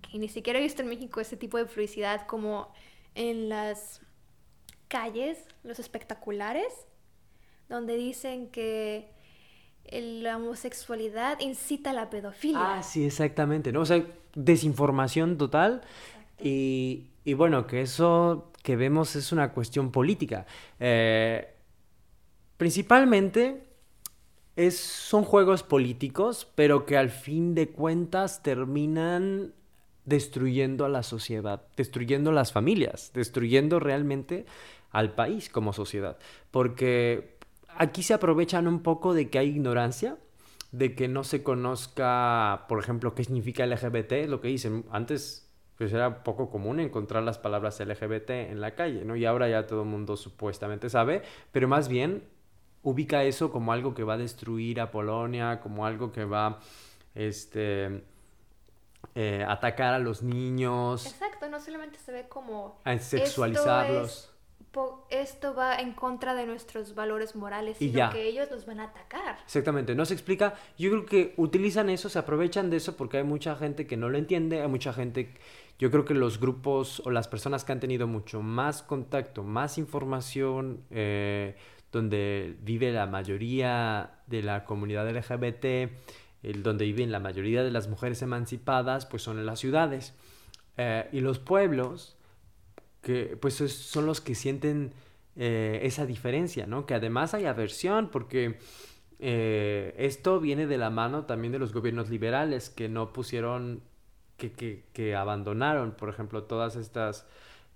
que ni siquiera he visto en México ese tipo de publicidad como en las calles, los espectaculares, donde dicen que la homosexualidad incita a la pedofilia. Ah, sí, exactamente, ¿no? O sea, desinformación total y, y, bueno, que eso que vemos es una cuestión política. Eh, principalmente es, son juegos políticos, pero que al fin de cuentas terminan destruyendo a la sociedad, destruyendo las familias, destruyendo realmente al país como sociedad. Porque aquí se aprovechan un poco de que hay ignorancia, de que no se conozca, por ejemplo, qué significa LGBT, lo que dicen. Antes pues era poco común encontrar las palabras LGBT en la calle, ¿no? Y ahora ya todo el mundo supuestamente sabe, pero más bien ubica eso como algo que va a destruir a Polonia, como algo que va este eh, atacar a los niños. Exacto, no solamente se ve como a sexualizarlos. esto va en contra de nuestros valores morales, sino que ellos nos van a atacar. Exactamente, no se explica. Yo creo que utilizan eso, se aprovechan de eso porque hay mucha gente que no lo entiende, hay mucha gente... Yo creo que los grupos o las personas que han tenido mucho más contacto, más información, eh, donde vive la mayoría de la comunidad LGBT, el, donde viven la mayoría de las mujeres emancipadas, pues son en las ciudades. Eh, y los pueblos, que pues son los que sienten eh, esa diferencia, ¿no? Que además hay aversión porque eh, esto viene de la mano también de los gobiernos liberales que no pusieron, que, que, que abandonaron, por ejemplo, todas estas...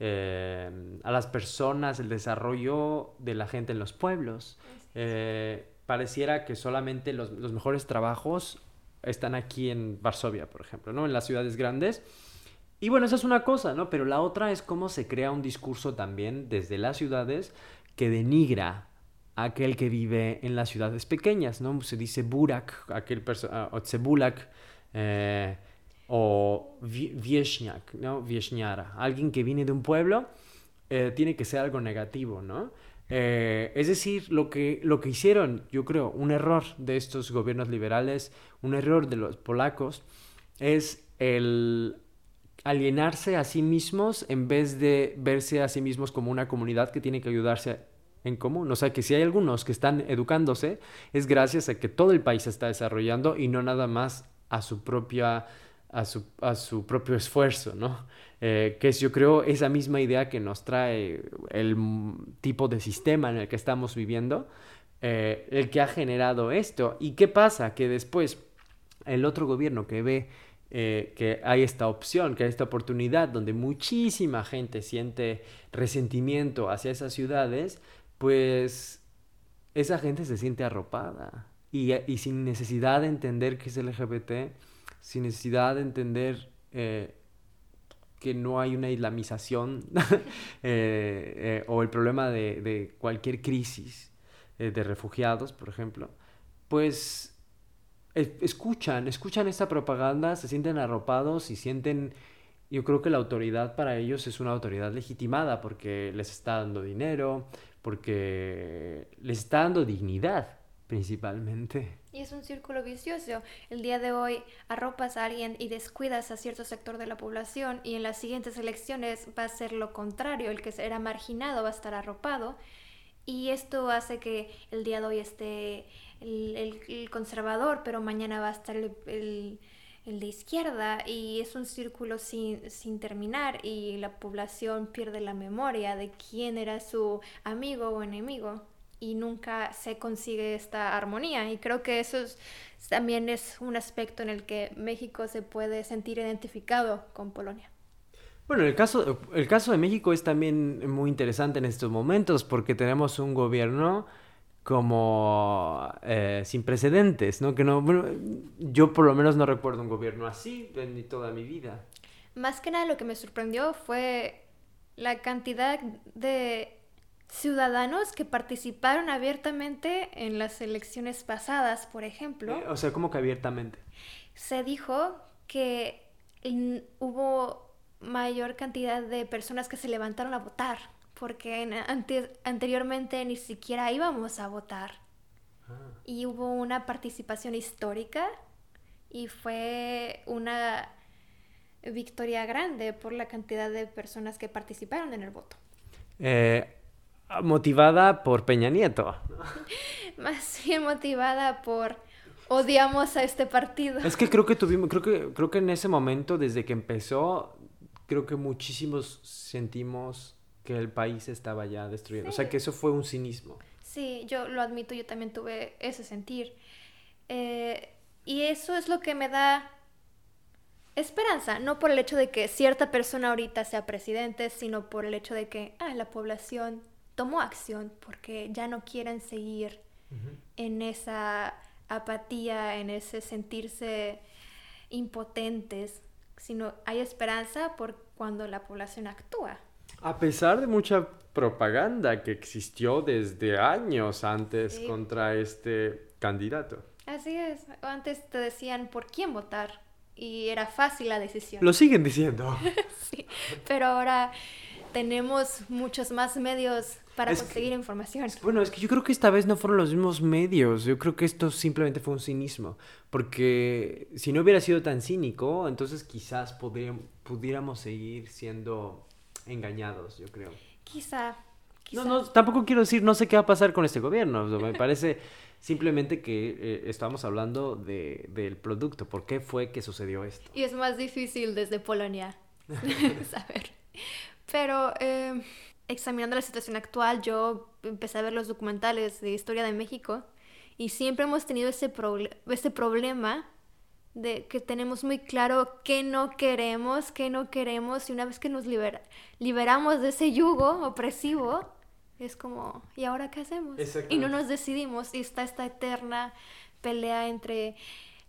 Eh, a las personas, el desarrollo de la gente en los pueblos. Pareciera que solamente los, mejores trabajos están aquí en Varsovia, por ejemplo, ¿no? En las ciudades grandes. Y bueno, esa es una cosa, ¿no? Pero la otra es cómo se crea un discurso también desde las ciudades que denigra a aquel que vive en las ciudades pequeñas, ¿no? Se dice Burak, aquel persona, o Tsebulak, eh, o Vieshniak, ¿no? Vieshniara. Alguien que viene de un pueblo eh, tiene que ser algo negativo, ¿no? Eh, es decir, lo que, lo que hicieron, yo creo, un error de estos gobiernos liberales, un error de los polacos, es el alienarse a sí mismos en vez de verse a sí mismos como una comunidad que tiene que ayudarse en común. O sea, que si hay algunos que están educándose, es gracias a que todo el país se está desarrollando y no nada más a su propia a su, a su propio esfuerzo, ¿no? Eh, que es yo creo esa misma idea que nos trae el tipo de sistema en el que estamos viviendo, eh, el que ha generado esto. ¿Y qué pasa? Que después el otro gobierno que ve eh, que hay esta opción, que hay esta oportunidad donde muchísima gente siente resentimiento hacia esas ciudades, pues esa gente se siente arropada y, sin necesidad de entender qué es LGBT, sin necesidad de entender eh, que no hay una islamización eh, o el problema de, de cualquier crisis de refugiados, por ejemplo, pues escuchan, escuchan esta propaganda, se sienten arropados y sienten, yo creo que la autoridad para ellos es una autoridad legitimada porque les está dando dinero, porque les está dando dignidad principalmente. Y es un círculo vicioso. El día de hoy arropas a alguien y descuidas a cierto sector de la población y en las siguientes elecciones va a ser lo contrario, el que era marginado va a estar arropado y esto hace que el día de hoy esté el, conservador, pero mañana va a estar el, de izquierda y es un círculo sin, sin, terminar y la población pierde la memoria de quién era su amigo o enemigo y nunca se consigue esta armonía y creo que eso también es un aspecto en el que México se puede sentir identificado con Polonia. Bueno, el caso, el caso de México es también muy interesante en estos momentos porque tenemos un gobierno como eh, sin precedentes, ¿no? Que no, bueno, yo por lo menos no recuerdo un gobierno así en toda mi vida. Más que nada lo que me sorprendió fue la cantidad de ciudadanos que participaron abiertamente en las elecciones pasadas, por ejemplo. Eh, o sea, ¿cómo que abiertamente? Se dijo que hubo mayor cantidad de personas que se levantaron a votar porque anteriormente ni siquiera íbamos a votar. Ah. Y hubo una participación histórica y fue una victoria grande por la cantidad de personas que participaron en el voto. Eh, motivada por Peña Nieto. Más bien motivada por odiamos a este partido. Es que creo que tuvimos, creo que, creo que en ese momento, desde que empezó, creo que muchísimos sentimos que el país estaba ya destruido. O sea, que eso fue un cinismo. Sí, yo lo admito, yo también tuve ese sentir. Eh, y eso es lo que me da esperanza, no por el hecho de que cierta persona ahorita sea presidente, sino por el hecho de que ah, la población tomó acción porque ya no quieren seguir en esa apatía, en ese sentirse impotentes, sino hay esperanza por cuando la población actúa. A pesar de mucha propaganda que existió desde años antes contra este candidato. Así es. Antes te decían por quién votar y era fácil la decisión. Lo siguen diciendo. sí, pero ahora tenemos muchos más medios para conseguir información. Bueno, es que yo creo que esta vez no fueron los mismos medios. Yo creo que esto simplemente fue un cinismo. Porque si no hubiera sido tan cínico, entonces quizás pudiéramos seguir siendo engañados, yo creo. Quizá. No, no, tampoco quiero decir, no sé qué va a pasar con este gobierno. me parece simplemente que eh, estamos hablando de, del producto. ¿Por qué fue que sucedió esto? Y es más difícil desde Polonia saber. Pero eh, examinando la situación actual, yo empecé a ver los documentales de historia de México y siempre hemos tenido ese, ese problema de que tenemos muy claro qué no queremos, qué no queremos y una vez que nos liberamos de ese yugo opresivo, es como, ¿y ahora qué hacemos? Y no nos decidimos y está esta eterna pelea entre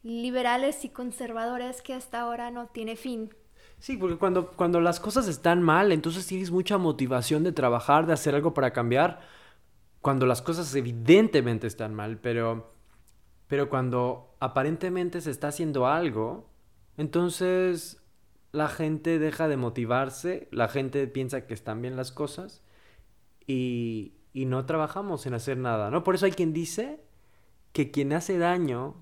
liberales y conservadores que hasta ahora no tiene fin. Sí, porque cuando, cuando las cosas están mal, entonces tienes mucha motivación de trabajar, de hacer algo para cambiar, cuando las cosas evidentemente están mal, pero, pero cuando aparentemente se está haciendo algo, entonces la gente deja de motivarse, la gente piensa que están bien las cosas y, y no trabajamos en hacer nada, ¿no? Por eso hay quien dice que quien hace daño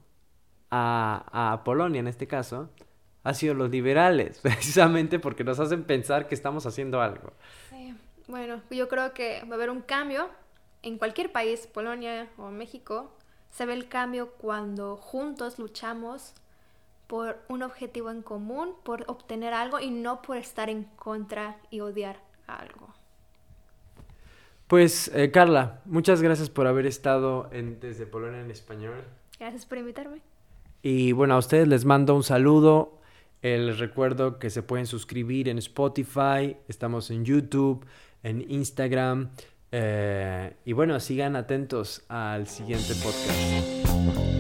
a, a Polonia en este caso, ha sido los liberales, precisamente porque nos hacen pensar que estamos haciendo algo. Sí, bueno, yo creo que va a haber un cambio en cualquier país, Polonia o México, se ve el cambio cuando juntos luchamos por un objetivo en común, por obtener algo y no por estar en contra y odiar algo. Pues eh, Carla, muchas gracias por haber estado en Desde Polonia en Español. Gracias por invitarme. Y bueno, a ustedes les mando un saludo. Les recuerdo que se pueden suscribir en Spotify, estamos en YouTube, en Instagram. Eh, y bueno, sigan atentos al siguiente podcast.